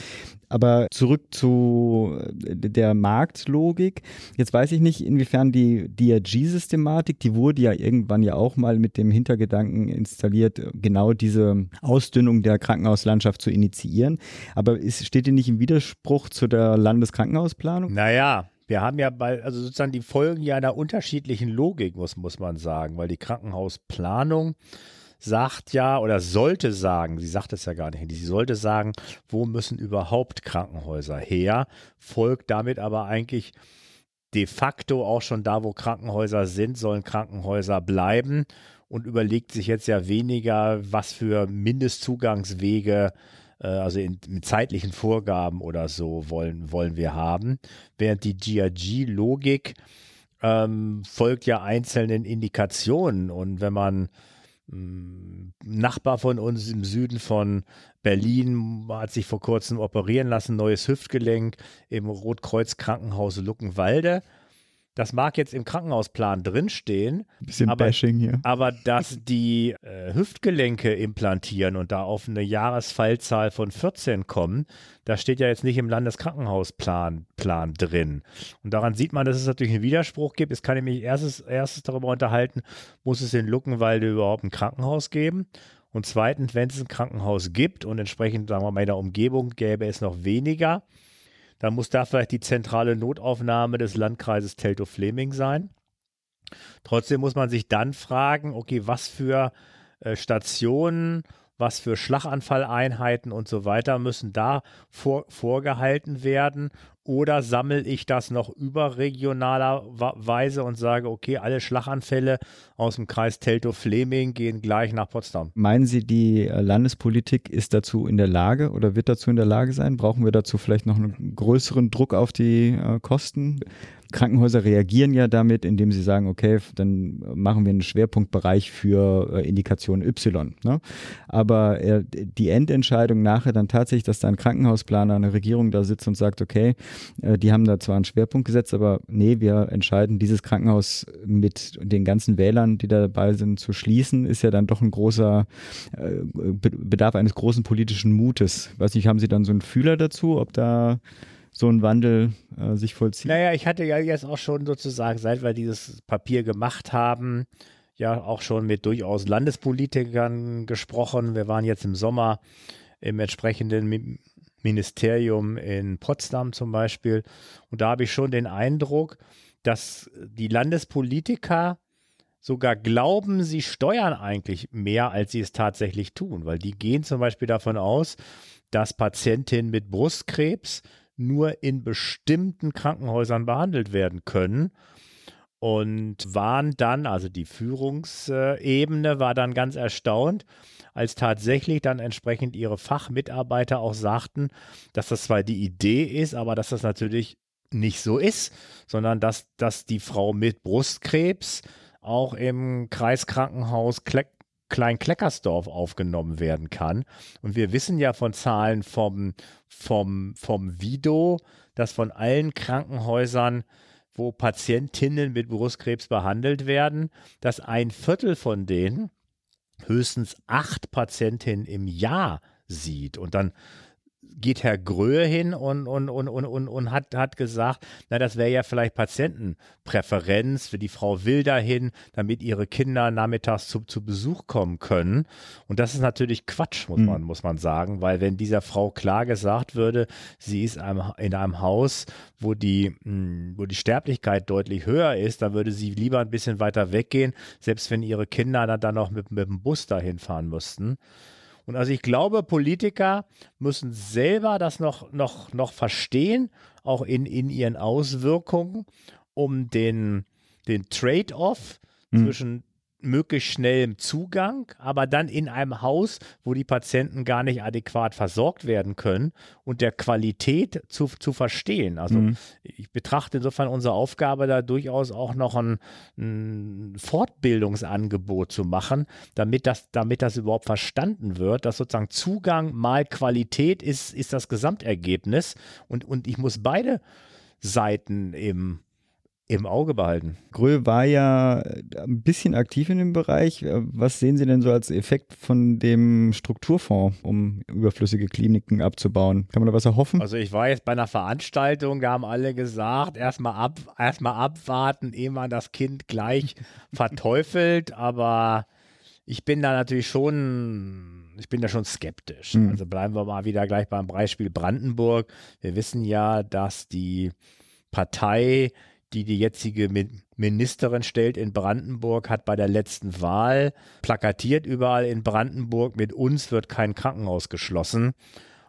Aber zurück zu äh, der Marktlogik. Jetzt weiß ich nicht, inwiefern die DRG-Systematik, die wurde ja irgendwann ja auch mal mit dem Hintergedanken installiert, genau diese Ausdünnung der Krankenhauslandschaft zu initiieren. Aber ist, steht die nicht im Widerspruch zu der Landeskrankenhausplanung? Naja, wir haben ja bei, also sozusagen die Folgen ja einer unterschiedlichen Logik, muss, muss man sagen, weil die Krankenhausplanung sagt ja oder sollte sagen, sie sagt es ja gar nicht, sie sollte sagen, wo müssen überhaupt Krankenhäuser her, folgt damit aber eigentlich de facto auch schon da, wo Krankenhäuser sind, sollen Krankenhäuser bleiben und überlegt sich jetzt ja weniger, was für Mindestzugangswege äh, also in, mit zeitlichen Vorgaben oder so wollen, wollen wir haben, während die GRG-Logik ähm, folgt ja einzelnen Indikationen. Und wenn man Nachbar von uns im Süden von Berlin hat sich vor kurzem operieren lassen, neues Hüftgelenk im Rotkreuz Krankenhaus Luckenwalde. Das mag jetzt im Krankenhausplan drinstehen. Bisschen aber, Bashing hier. Aber dass die äh, Hüftgelenke implantieren und da auf eine Jahresfallzahl von 14 kommen, das steht ja jetzt nicht im Landeskrankenhausplan Plan drin. Und daran sieht man, dass es natürlich einen Widerspruch gibt. Jetzt kann ich mich erstes, erstes darüber unterhalten, muss es in Luckenwalde überhaupt ein Krankenhaus geben? Und zweitens, wenn es ein Krankenhaus gibt und entsprechend, sagen wir mal, in der Umgebung gäbe es noch weniger, dann muss da vielleicht die zentrale Notaufnahme des Landkreises Teltow-Fleming sein. Trotzdem muss man sich dann fragen, okay, was für äh, Stationen, was für Schlaganfalleinheiten und so weiter müssen da vor, vorgehalten werden oder sammle ich das noch überregionalerweise und sage, okay, alle Schlaganfälle aus dem Kreis Teltow-Fleming gehen gleich nach Potsdam? Meinen Sie, die äh, Landespolitik ist dazu in der Lage oder wird dazu in der Lage sein? Brauchen wir dazu vielleicht noch einen größeren Druck auf die äh, Kosten? Krankenhäuser reagieren ja damit, indem sie sagen, okay, dann machen wir einen Schwerpunktbereich für äh, Indikation Y. Ne? Aber äh, die Endentscheidung nachher dann tatsächlich, dass da ein Krankenhausplaner, eine Regierung da sitzt und sagt, okay, äh, die haben da zwar einen Schwerpunkt gesetzt, aber nee, wir entscheiden, dieses Krankenhaus mit den ganzen Wählern, die da dabei sind, zu schließen, ist ja dann doch ein großer Bedarf eines großen politischen Mutes. Weiß nicht, haben Sie dann so einen Fühler dazu, ob da so ein Wandel äh, sich vollzieht? Naja, ich hatte ja jetzt auch schon sozusagen, seit wir dieses Papier gemacht haben, ja auch schon mit durchaus Landespolitikern gesprochen. Wir waren jetzt im Sommer im entsprechenden Ministerium in Potsdam zum Beispiel. Und da habe ich schon den Eindruck, dass die Landespolitiker sogar glauben, sie steuern eigentlich mehr, als sie es tatsächlich tun, weil die gehen zum Beispiel davon aus, dass Patientinnen mit Brustkrebs nur in bestimmten Krankenhäusern behandelt werden können. Und waren dann, also die Führungsebene war dann ganz erstaunt, als tatsächlich dann entsprechend ihre Fachmitarbeiter auch sagten, dass das zwar die Idee ist, aber dass das natürlich nicht so ist, sondern dass, dass die Frau mit Brustkrebs auch im Kreiskrankenhaus Klein-Kleckersdorf aufgenommen werden kann. Und wir wissen ja von Zahlen vom, vom, vom Vido, dass von allen Krankenhäusern, wo Patientinnen mit Brustkrebs behandelt werden, dass ein Viertel von denen höchstens acht Patientinnen im Jahr sieht. Und dann geht Herr Gröhe hin und, und, und, und, und, und hat, hat gesagt, na, das wäre ja vielleicht Patientenpräferenz, für die Frau will dahin, damit ihre Kinder nachmittags zu, zu Besuch kommen können. Und das ist natürlich Quatsch, muss, mhm. man, muss man sagen, weil wenn dieser Frau klar gesagt würde, sie ist in einem Haus, wo die, hm, wo die Sterblichkeit deutlich höher ist, dann würde sie lieber ein bisschen weiter weggehen, selbst wenn ihre Kinder dann, dann noch mit, mit dem Bus dahin fahren müssten. Und also ich glaube, Politiker müssen selber das noch, noch, noch verstehen, auch in, in ihren Auswirkungen, um den, den Trade-off mhm. zwischen möglichst schnellem Zugang, aber dann in einem Haus, wo die Patienten gar nicht adäquat versorgt werden können und der Qualität zu, zu verstehen. Also mhm. ich betrachte insofern unsere Aufgabe da durchaus auch noch ein, ein, Fortbildungsangebot zu machen, damit das, damit das überhaupt verstanden wird, dass sozusagen Zugang mal Qualität ist, ist das Gesamtergebnis und, und ich muss beide Seiten im im Auge behalten. Grö war ja ein bisschen aktiv in dem Bereich. Was sehen Sie denn so als Effekt von dem Strukturfonds, um überflüssige Kliniken abzubauen? Kann man da was erhoffen? Also ich war jetzt bei einer Veranstaltung, da haben alle gesagt, erstmal ab, erstmal abwarten, ehe man das Kind gleich verteufelt, aber ich bin da natürlich schon, ich bin da schon skeptisch. Mhm. Also bleiben wir mal wieder gleich beim Beispiel Brandenburg. Wir wissen ja, dass die Partei die die jetzige Ministerin stellt in Brandenburg, hat bei der letzten Wahl plakatiert überall in Brandenburg, mit uns wird kein Krankenhaus geschlossen.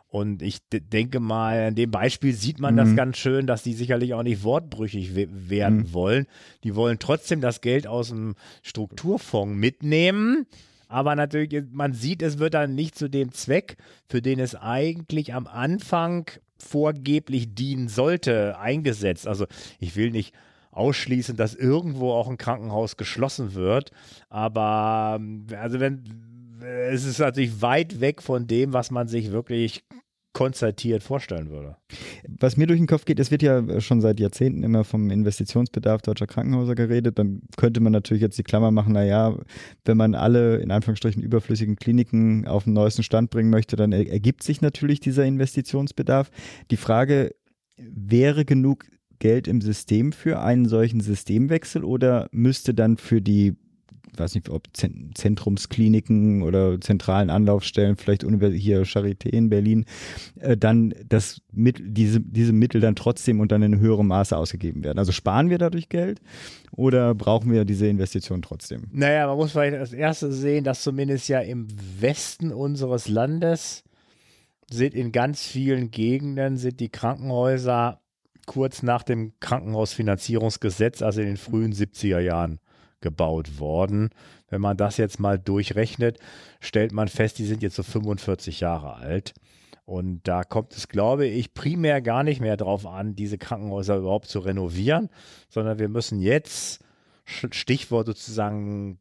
Und ich denke mal, an dem Beispiel sieht man mhm. das ganz schön, dass die sicherlich auch nicht wortbrüchig werden mhm. wollen. Die wollen trotzdem das Geld aus dem Strukturfonds mitnehmen. Aber natürlich, man sieht, es wird dann nicht zu dem Zweck, für den es eigentlich am Anfang vorgeblich dienen sollte, eingesetzt. Also ich will nicht ausschließen, dass irgendwo auch ein Krankenhaus geschlossen wird, aber also wenn es ist natürlich weit weg von dem, was man sich wirklich konzertiert vorstellen würde. Was mir durch den Kopf geht, es wird ja schon seit Jahrzehnten immer vom Investitionsbedarf deutscher Krankenhäuser geredet. Dann könnte man natürlich jetzt die Klammer machen, naja, wenn man alle in Anführungsstrichen überflüssigen Kliniken auf den neuesten Stand bringen möchte, dann ergibt sich natürlich dieser Investitionsbedarf. Die Frage, wäre genug Geld im System für einen solchen Systemwechsel oder müsste dann für die weiß nicht, ob Zentrumskliniken oder zentralen Anlaufstellen, vielleicht hier Charité in Berlin, äh, dann das diese, diese Mittel dann trotzdem und dann in höherem Maße ausgegeben werden. Also sparen wir dadurch Geld oder brauchen wir diese Investition trotzdem? Naja, man muss vielleicht als erstes sehen, dass zumindest ja im Westen unseres Landes sind in ganz vielen Gegenden sind die Krankenhäuser kurz nach dem Krankenhausfinanzierungsgesetz, also in den frühen 70er Jahren, gebaut worden. Wenn man das jetzt mal durchrechnet, stellt man fest, die sind jetzt so 45 Jahre alt. Und da kommt es, glaube ich, primär gar nicht mehr darauf an, diese Krankenhäuser überhaupt zu renovieren, sondern wir müssen jetzt, Stichwort sozusagen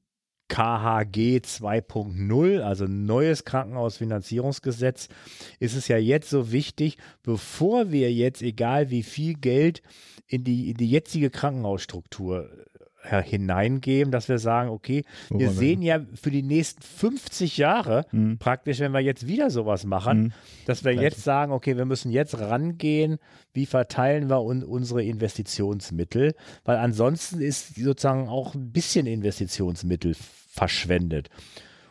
KHG 2.0, also neues Krankenhausfinanzierungsgesetz, ist es ja jetzt so wichtig, bevor wir jetzt, egal wie viel Geld in die, in die jetzige Krankenhausstruktur hineingeben, dass wir sagen, okay, Wo wir sehen ja für die nächsten 50 Jahre mhm. praktisch, wenn wir jetzt wieder sowas machen, mhm. dass wir jetzt sagen, okay, wir müssen jetzt rangehen, wie verteilen wir un unsere Investitionsmittel, weil ansonsten ist sozusagen auch ein bisschen Investitionsmittel verschwendet.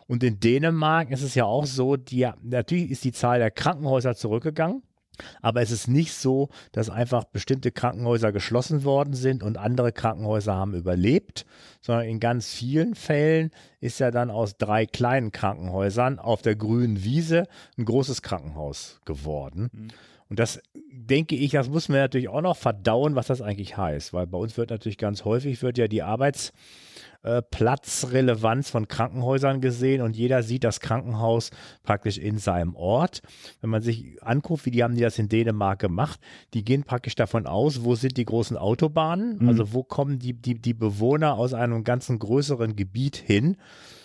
Und in Dänemark ist es ja auch so, die, natürlich ist die Zahl der Krankenhäuser zurückgegangen. Aber es ist nicht so, dass einfach bestimmte Krankenhäuser geschlossen worden sind und andere Krankenhäuser haben überlebt, sondern in ganz vielen Fällen ist ja dann aus drei kleinen Krankenhäusern auf der grünen Wiese ein großes Krankenhaus geworden. Mhm. Und das denke ich, das muss man natürlich auch noch verdauen, was das eigentlich heißt, weil bei uns wird natürlich ganz häufig wird ja die Arbeits äh, von Krankenhäusern gesehen und jeder sieht das Krankenhaus praktisch in seinem Ort. Wenn man sich anguckt, wie die haben die das in Dänemark gemacht, die gehen praktisch davon aus, wo sind die großen Autobahnen, mhm. also wo kommen die, die, die Bewohner aus einem ganzen größeren Gebiet hin,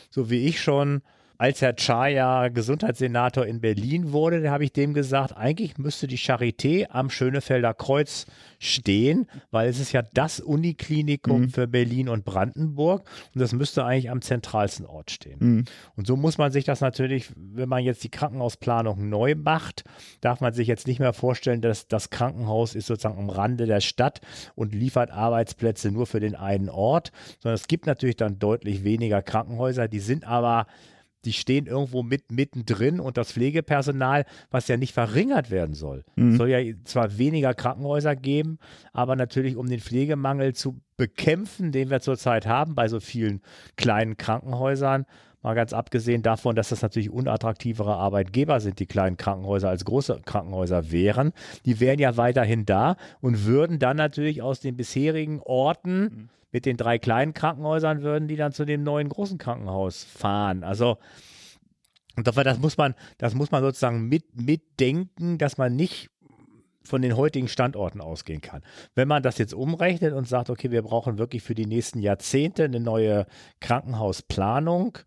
so wie ich schon als Herr Chaya Gesundheitssenator in Berlin wurde, da habe ich dem gesagt, eigentlich müsste die Charité am Schönefelder Kreuz stehen, weil es ist ja das Uniklinikum mhm. für Berlin und Brandenburg und das müsste eigentlich am zentralsten Ort stehen. Mhm. Und so muss man sich das natürlich, wenn man jetzt die Krankenhausplanung neu macht, darf man sich jetzt nicht mehr vorstellen, dass das Krankenhaus ist sozusagen am Rande der Stadt und liefert Arbeitsplätze nur für den einen Ort, sondern es gibt natürlich dann deutlich weniger Krankenhäuser, die sind aber die stehen irgendwo mit, mittendrin und das Pflegepersonal, was ja nicht verringert werden soll. Mhm. Soll ja zwar weniger Krankenhäuser geben, aber natürlich um den Pflegemangel zu bekämpfen, den wir zurzeit haben bei so vielen kleinen Krankenhäusern, Mal ganz abgesehen davon, dass das natürlich unattraktivere Arbeitgeber sind, die kleinen Krankenhäuser als große Krankenhäuser wären. Die wären ja weiterhin da und würden dann natürlich aus den bisherigen Orten mhm mit den drei kleinen Krankenhäusern würden die dann zu dem neuen großen Krankenhaus fahren. Also und das muss man, das muss man sozusagen mit, mitdenken, dass man nicht von den heutigen Standorten ausgehen kann. Wenn man das jetzt umrechnet und sagt, okay, wir brauchen wirklich für die nächsten Jahrzehnte eine neue Krankenhausplanung,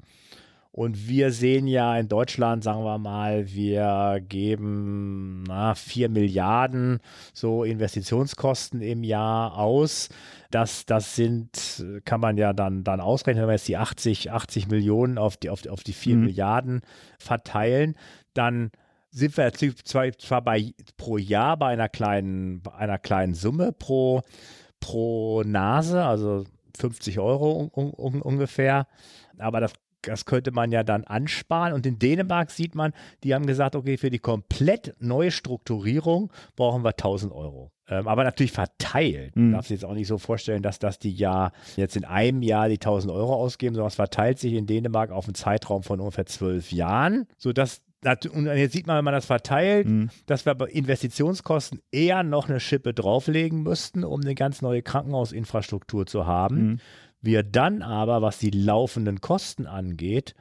und wir sehen ja in Deutschland, sagen wir mal, wir geben na, 4 Milliarden so Investitionskosten im Jahr aus. Das, das sind, kann man ja dann, dann ausrechnen, wenn wir jetzt die 80, 80 Millionen auf die, auf, auf die 4 mhm. Milliarden verteilen, dann sind wir zwar, bei, pro Jahr bei einer kleinen, einer kleinen Summe pro, pro Nase, also 50 Euro un, un, ungefähr. Aber das das könnte man ja dann ansparen. Und in Dänemark sieht man, die haben gesagt, okay, für die komplett neue Strukturierung brauchen wir 1000 Euro. Ähm, aber natürlich verteilt. Mhm. Man darf sich jetzt auch nicht so vorstellen, dass das die ja jetzt in einem Jahr die 1000 Euro ausgeben, sondern es verteilt sich in Dänemark auf einen Zeitraum von ungefähr zwölf Jahren, sodass und jetzt sieht man, wenn man das verteilt, mhm. dass wir bei Investitionskosten eher noch eine Schippe drauflegen müssten, um eine ganz neue Krankenhausinfrastruktur zu haben. Mhm. Wir dann aber, was die laufenden Kosten angeht,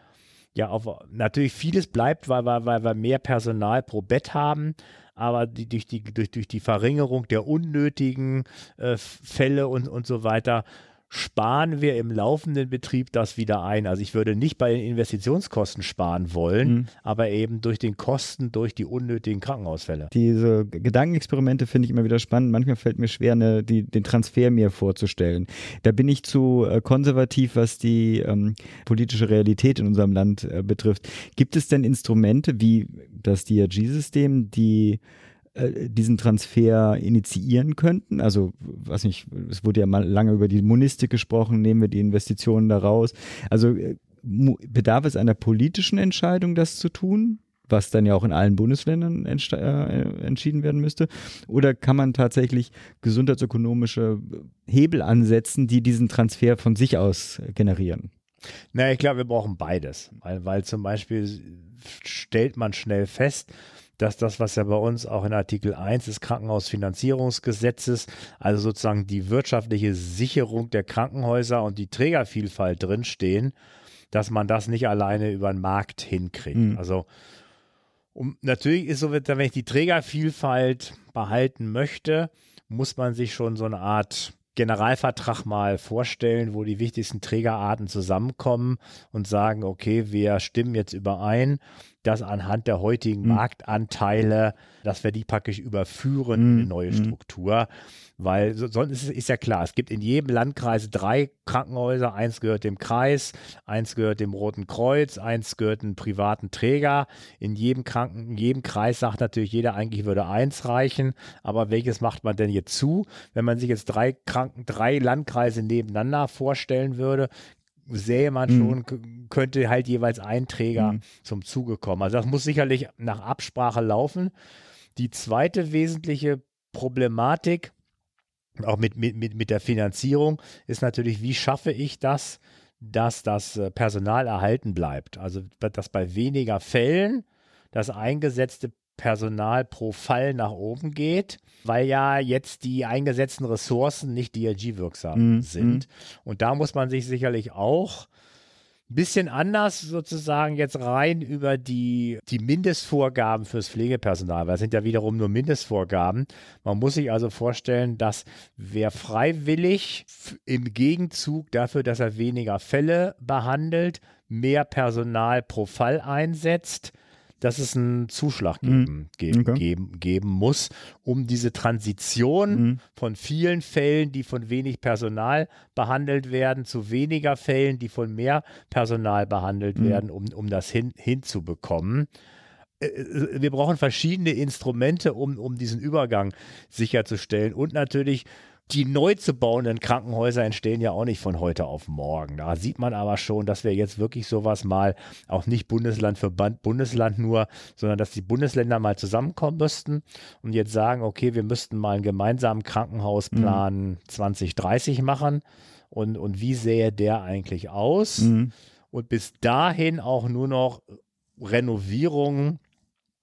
ja, auf, natürlich vieles bleibt, weil, weil, weil wir mehr Personal pro Bett haben, aber die, durch, die, durch, durch die Verringerung der unnötigen äh, Fälle und, und so weiter sparen wir im laufenden Betrieb das wieder ein. Also ich würde nicht bei den Investitionskosten sparen wollen, mhm. aber eben durch den Kosten, durch die unnötigen Krankenhausfälle. Diese Gedankenexperimente finde ich immer wieder spannend. Manchmal fällt mir schwer, eine, die, den Transfer mir vorzustellen. Da bin ich zu äh, konservativ, was die ähm, politische Realität in unserem Land äh, betrifft. Gibt es denn Instrumente wie das DRG-System, die äh, diesen Transfer initiieren könnten. Also, was nicht, es wurde ja mal lange über die Monistik gesprochen, nehmen wir die Investitionen da raus. Also äh, bedarf es einer politischen Entscheidung, das zu tun? was dann ja auch in allen Bundesländern äh, entschieden werden müsste? Oder kann man tatsächlich gesundheitsökonomische Hebel ansetzen, die diesen Transfer von sich aus generieren? Na, ich glaube, wir brauchen beides, weil, weil zum Beispiel stellt man schnell fest, dass das, was ja bei uns auch in Artikel 1 des Krankenhausfinanzierungsgesetzes, also sozusagen die wirtschaftliche Sicherung der Krankenhäuser und die Trägervielfalt drinstehen, dass man das nicht alleine über den Markt hinkriegt. Mhm. Also um, natürlich ist so, wenn ich die Trägervielfalt behalten möchte, muss man sich schon so eine Art Generalvertrag mal vorstellen, wo die wichtigsten Trägerarten zusammenkommen und sagen, okay, wir stimmen jetzt überein, dass anhand der heutigen mhm. Marktanteile, dass wir die praktisch überführen mhm. in eine hm. neue hm. Struktur. Weil sonst ist, ist ja klar, es gibt in jedem Landkreis drei Krankenhäuser, eins gehört dem Kreis, eins gehört dem Roten Kreuz, eins gehört einem privaten Träger. In jedem Kranken, in jedem Kreis sagt natürlich jeder, eigentlich würde eins reichen, aber welches macht man denn jetzt zu? Wenn man sich jetzt drei Kranken, drei Landkreise nebeneinander vorstellen würde, sähe man mhm. schon, könnte halt jeweils ein Träger mhm. zum Zuge kommen. Also das muss sicherlich nach Absprache laufen. Die zweite wesentliche Problematik, auch mit, mit, mit der Finanzierung, ist natürlich, wie schaffe ich das, dass das äh, Personal erhalten bleibt? Also, dass bei weniger Fällen das eingesetzte Personal pro Fall nach oben geht, weil ja jetzt die eingesetzten Ressourcen nicht DRG-wirksam mhm. sind. Und da muss man sich sicherlich auch ein bisschen anders sozusagen jetzt rein über die, die Mindestvorgaben fürs Pflegepersonal, weil es sind ja wiederum nur Mindestvorgaben. Man muss sich also vorstellen, dass wer freiwillig im Gegenzug dafür, dass er weniger Fälle behandelt, mehr Personal pro Fall einsetzt, dass es einen Zuschlag geben, mhm. geben, okay. geben, geben, muss, um diese Transition mhm. von vielen Fällen, die von wenig Personal behandelt werden, zu weniger Fällen, die von mehr Personal behandelt mhm. werden, um, um das hin, hinzubekommen. Äh, äh, wir brauchen verschiedene Instrumente, um, um diesen Übergang sicherzustellen und natürlich die neu zu bauenden Krankenhäuser entstehen ja auch nicht von heute auf morgen. Da sieht man aber schon, dass wir jetzt wirklich sowas mal auch nicht Bundesland für Bundesland nur, sondern dass die Bundesländer mal zusammenkommen müssten und jetzt sagen, okay, wir müssten mal einen gemeinsamen Krankenhausplan mhm. 2030 machen und, und wie sähe der eigentlich aus? Mhm. Und bis dahin auch nur noch Renovierungen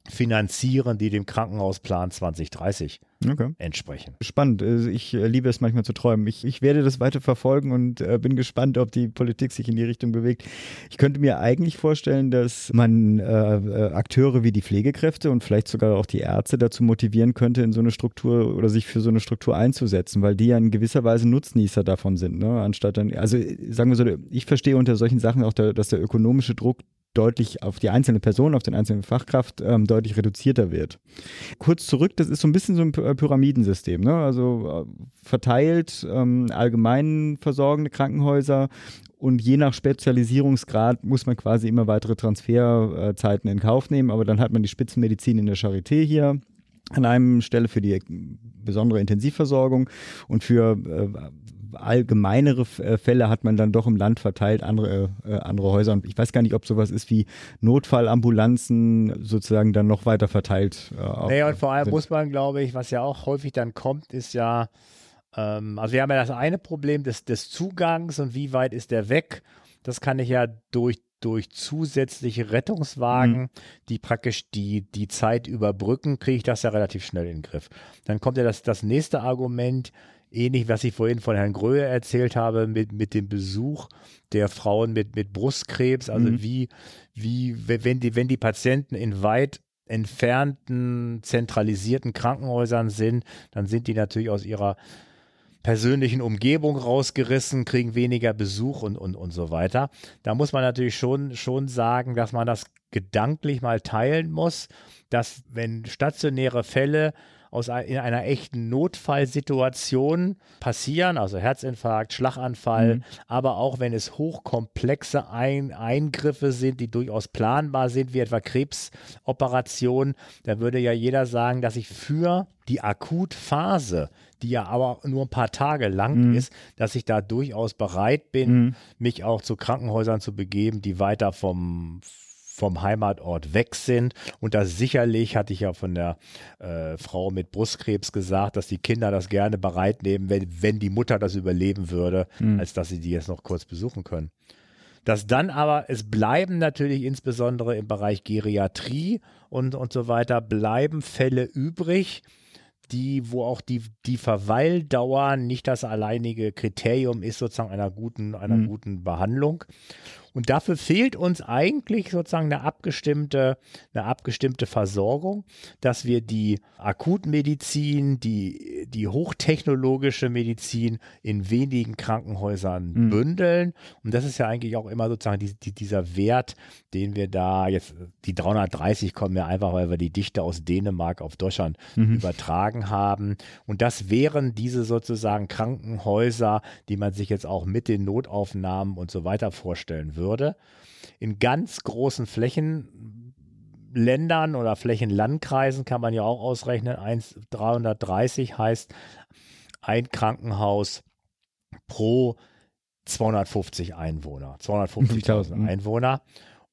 finanzieren, die dem Krankenhausplan 2030 okay. entsprechen. Spannend. Also ich äh, liebe es manchmal zu träumen. Ich, ich werde das weiter verfolgen und äh, bin gespannt, ob die Politik sich in die Richtung bewegt. Ich könnte mir eigentlich vorstellen, dass man äh, äh, Akteure wie die Pflegekräfte und vielleicht sogar auch die Ärzte dazu motivieren könnte, in so eine Struktur oder sich für so eine Struktur einzusetzen, weil die ja in gewisser Weise Nutznießer davon sind. Ne? Anstatt dann, also sagen wir so, ich verstehe unter solchen Sachen auch, der, dass der ökonomische Druck deutlich auf die einzelne Person, auf den einzelnen Fachkraft ähm, deutlich reduzierter wird. Kurz zurück, das ist so ein bisschen so ein äh, Pyramidensystem, ne? also äh, verteilt ähm, allgemein versorgende Krankenhäuser und je nach Spezialisierungsgrad muss man quasi immer weitere Transferzeiten in Kauf nehmen, aber dann hat man die Spitzenmedizin in der Charité hier an einem Stelle für die besondere Intensivversorgung und für äh, allgemeinere äh, Fälle hat man dann doch im Land verteilt, andere, äh, andere Häuser. Und ich weiß gar nicht, ob sowas ist wie Notfallambulanzen sozusagen dann noch weiter verteilt. Äh, naja, und vor allem sind. muss man, glaube ich, was ja auch häufig dann kommt, ist ja, ähm, also wir haben ja das eine Problem des, des Zugangs und wie weit ist der weg. Das kann ich ja durch durch zusätzliche Rettungswagen, mhm. die praktisch die, die Zeit überbrücken, kriege ich das ja relativ schnell in den Griff. Dann kommt ja das, das nächste Argument, ähnlich, was ich vorhin von Herrn Gröhe erzählt habe, mit, mit dem Besuch der Frauen mit, mit Brustkrebs, also mhm. wie, wie, wenn die, wenn die Patienten in weit entfernten, zentralisierten Krankenhäusern sind, dann sind die natürlich aus ihrer persönlichen Umgebung rausgerissen, kriegen weniger Besuch und, und, und so weiter. Da muss man natürlich schon, schon sagen, dass man das gedanklich mal teilen muss, dass wenn stationäre Fälle aus in einer echten Notfallsituation passieren, also Herzinfarkt, Schlaganfall, mhm. aber auch wenn es hochkomplexe Ein Eingriffe sind, die durchaus planbar sind, wie etwa Krebsoperationen, da würde ja jeder sagen, dass ich für die Akutphase, die ja aber nur ein paar Tage lang mhm. ist, dass ich da durchaus bereit bin, mhm. mich auch zu Krankenhäusern zu begeben, die weiter vom vom Heimatort weg sind. Und das sicherlich, hatte ich ja von der äh, Frau mit Brustkrebs gesagt, dass die Kinder das gerne bereit nehmen, wenn, wenn die Mutter das überleben würde, mhm. als dass sie die jetzt noch kurz besuchen können. Dass dann aber, es bleiben natürlich insbesondere im Bereich Geriatrie und, und so weiter, bleiben Fälle übrig, die, wo auch die, die Verweildauer nicht das alleinige Kriterium ist, sozusagen einer guten, einer mhm. guten Behandlung. Und dafür fehlt uns eigentlich sozusagen eine abgestimmte, eine abgestimmte Versorgung, dass wir die Akutmedizin, die, die hochtechnologische Medizin in wenigen Krankenhäusern mhm. bündeln. Und das ist ja eigentlich auch immer sozusagen die, die, dieser Wert, den wir da jetzt, die 330 kommen ja einfach, weil wir die Dichte aus Dänemark auf Deutschland mhm. übertragen haben. Und das wären diese sozusagen Krankenhäuser, die man sich jetzt auch mit den Notaufnahmen und so weiter vorstellen würde würde. In ganz großen Flächenländern oder Flächenlandkreisen kann man ja auch ausrechnen, 1, 330 heißt ein Krankenhaus pro 250 Einwohner, 250.000 Einwohner.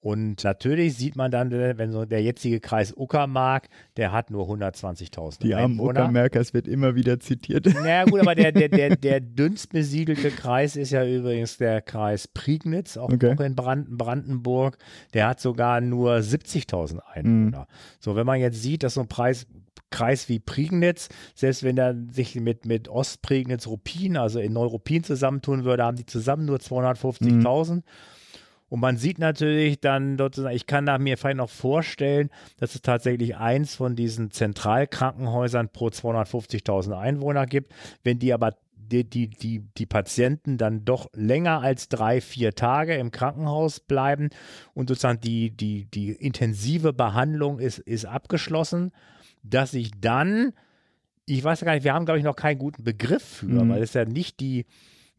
Und natürlich sieht man dann, wenn so der jetzige Kreis Uckermark, der hat nur 120.000 Die armen Uckermärker, es wird immer wieder zitiert. Naja gut, aber der, der, der, der dünnst besiedelte Kreis ist ja übrigens der Kreis Prignitz, auch, okay. auch in Brand, Brandenburg. Der hat sogar nur 70.000 Einwohner. Mhm. So, wenn man jetzt sieht, dass so ein Preis, Kreis wie Prignitz, selbst wenn er sich mit, mit Ostprignitz, Ruppin, also in Neuruppin zusammentun würde, haben die zusammen nur 250.000. Mhm. Und man sieht natürlich dann sozusagen, ich kann da mir vielleicht noch vorstellen, dass es tatsächlich eins von diesen Zentralkrankenhäusern pro 250.000 Einwohner gibt. Wenn die aber die, die, die, die Patienten dann doch länger als drei, vier Tage im Krankenhaus bleiben und sozusagen die, die, die intensive Behandlung ist, ist abgeschlossen, dass sich dann, ich weiß gar nicht, wir haben, glaube ich, noch keinen guten Begriff für, mhm. weil es ja nicht die,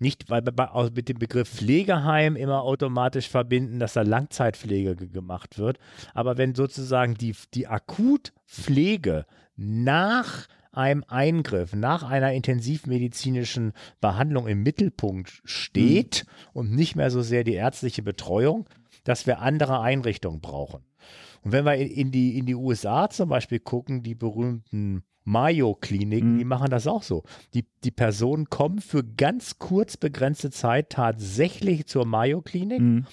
nicht, weil wir mit dem Begriff Pflegeheim immer automatisch verbinden, dass da Langzeitpflege gemacht wird. Aber wenn sozusagen die, die Akutpflege nach einem Eingriff, nach einer intensivmedizinischen Behandlung im Mittelpunkt steht mhm. und nicht mehr so sehr die ärztliche Betreuung, dass wir andere Einrichtungen brauchen. Und wenn wir in die, in die USA zum Beispiel gucken, die berühmten Mayo-Kliniken, mhm. die machen das auch so. Die, die Personen kommen für ganz kurz begrenzte Zeit tatsächlich zur Mayo-Klinik. Mhm.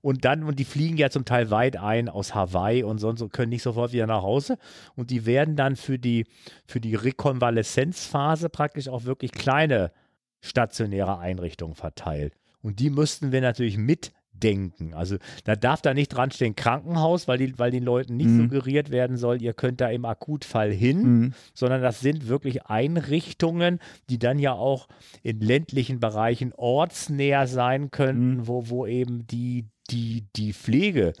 Und dann, und die fliegen ja zum Teil weit ein aus Hawaii und sonst und können nicht sofort wieder nach Hause. Und die werden dann für die, für die Rekonvaleszenzphase praktisch auch wirklich kleine stationäre Einrichtungen verteilt. Und die müssten wir natürlich mit denken. Also da darf da nicht dran stehen Krankenhaus, weil, die, weil den Leuten nicht mhm. suggeriert werden soll, ihr könnt da im Akutfall hin, mhm. sondern das sind wirklich Einrichtungen, die dann ja auch in ländlichen Bereichen ortsnäher sein könnten, mhm. wo, wo eben die, die, die Pflege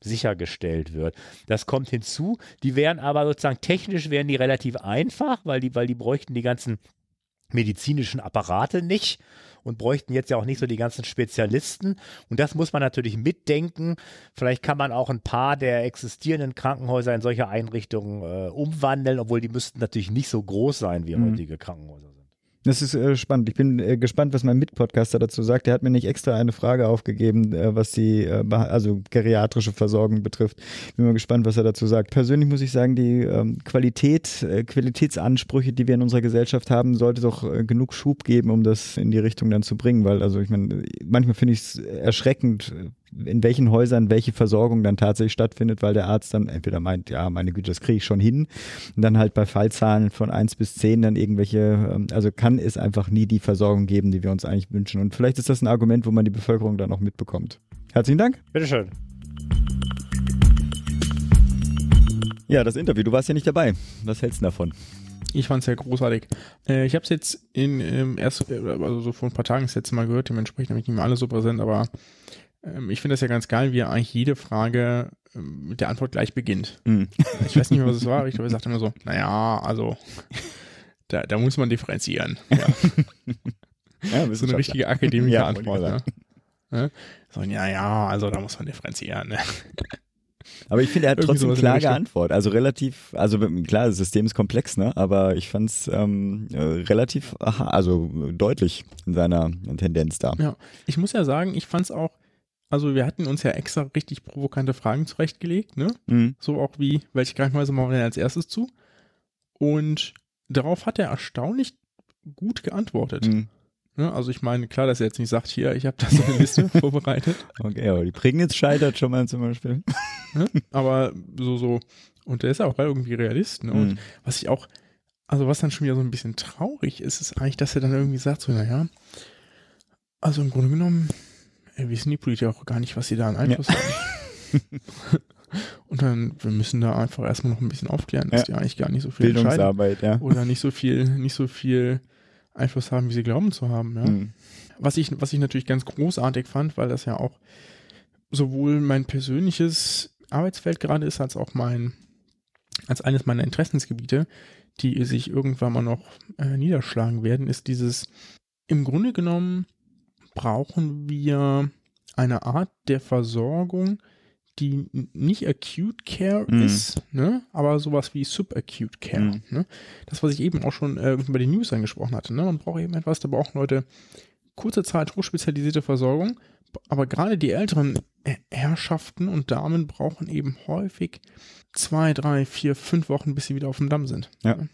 sichergestellt wird. Das kommt hinzu. Die wären aber sozusagen technisch wären die relativ einfach, weil die, weil die bräuchten die ganzen medizinischen Apparate nicht und bräuchten jetzt ja auch nicht so die ganzen Spezialisten. Und das muss man natürlich mitdenken. Vielleicht kann man auch ein paar der existierenden Krankenhäuser in solche Einrichtungen äh, umwandeln, obwohl die müssten natürlich nicht so groß sein wie mhm. heutige Krankenhäuser. Das ist äh, spannend. Ich bin äh, gespannt, was mein Mitpodcaster dazu sagt. Der hat mir nicht extra eine Frage aufgegeben, äh, was die äh, also geriatrische Versorgung betrifft. Bin mal gespannt, was er dazu sagt. Persönlich muss ich sagen, die ähm, Qualität, äh, Qualitätsansprüche, die wir in unserer Gesellschaft haben, sollte doch äh, genug Schub geben, um das in die Richtung dann zu bringen. Weil, also ich meine, manchmal finde ich es erschreckend, in welchen Häusern welche Versorgung dann tatsächlich stattfindet, weil der Arzt dann entweder meint, ja, meine Güte, das kriege ich schon hin. Und dann halt bei Fallzahlen von eins bis zehn dann irgendwelche, ähm, also kann es einfach nie die Versorgung geben, die wir uns eigentlich wünschen. Und vielleicht ist das ein Argument, wo man die Bevölkerung dann auch mitbekommt. Herzlichen Dank. Bitteschön. Ja, das Interview, du warst ja nicht dabei. Was hältst du davon? Ich fand es sehr großartig. Äh, ich habe es jetzt in ähm, erst, also so vor ein paar Tagen das letzte Mal gehört, dementsprechend habe ich nicht mehr alle so präsent, aber ich finde das ja ganz geil, wie eigentlich jede Frage ähm, mit der Antwort gleich beginnt. Mhm. Ich weiß nicht mehr, was es war, ich glaube, er sagt immer so, naja, also da, da muss man differenzieren. Ja. ja so eine richtige akademische ja, Antwort. Ne? Ja? So, ja, ja, also da muss man differenzieren. Ne? Aber ich finde, er hat trotzdem klar geantwortet. Also relativ, also klar, das System ist komplex, ne? Aber ich fand es ähm, äh, relativ, aha, also deutlich in seiner Tendenz da. Ja, ich muss ja sagen, ich fand es auch also wir hatten uns ja extra richtig provokante Fragen zurechtgelegt, ne? Mhm. So auch wie, welche Krankenhäuser machen wir denn als erstes zu? Und darauf hat er erstaunlich gut geantwortet. Mhm. Ne? Also ich meine, klar, dass er jetzt nicht sagt, hier, ich habe da so eine Liste vorbereitet. Okay, aber die Prignitz scheitert schon mal zum Beispiel. Ne? Aber so, so, und der ist ja auch irgendwie Realist. Ne? Und mhm. was ich auch, also was dann schon wieder so ein bisschen traurig ist, ist eigentlich, dass er dann irgendwie sagt, so, naja, also im Grunde genommen, wissen die Politiker auch gar nicht, was sie da an Einfluss ja. haben. Und dann, wir müssen da einfach erstmal noch ein bisschen aufklären, dass ja. die eigentlich gar nicht so viel Bildungsarbeit, ja. Oder nicht so viel, nicht so viel Einfluss haben, wie sie glauben zu haben, ja. Mhm. Was ich, was ich natürlich ganz großartig fand, weil das ja auch sowohl mein persönliches Arbeitsfeld gerade ist, als auch mein, als eines meiner Interessensgebiete, die sich irgendwann mal noch äh, niederschlagen werden, ist dieses im Grunde genommen brauchen wir eine Art der Versorgung, die nicht Acute Care mm. ist, ne? aber sowas wie Subacute Care. Mm. Ne? Das, was ich eben auch schon äh, bei den News angesprochen hatte. Ne? Man braucht eben etwas, da brauchen Leute kurze Zeit hochspezialisierte Versorgung, aber gerade die älteren Herrschaften und Damen brauchen eben häufig zwei, drei, vier, fünf Wochen, bis sie wieder auf dem Damm sind. Ja, ne?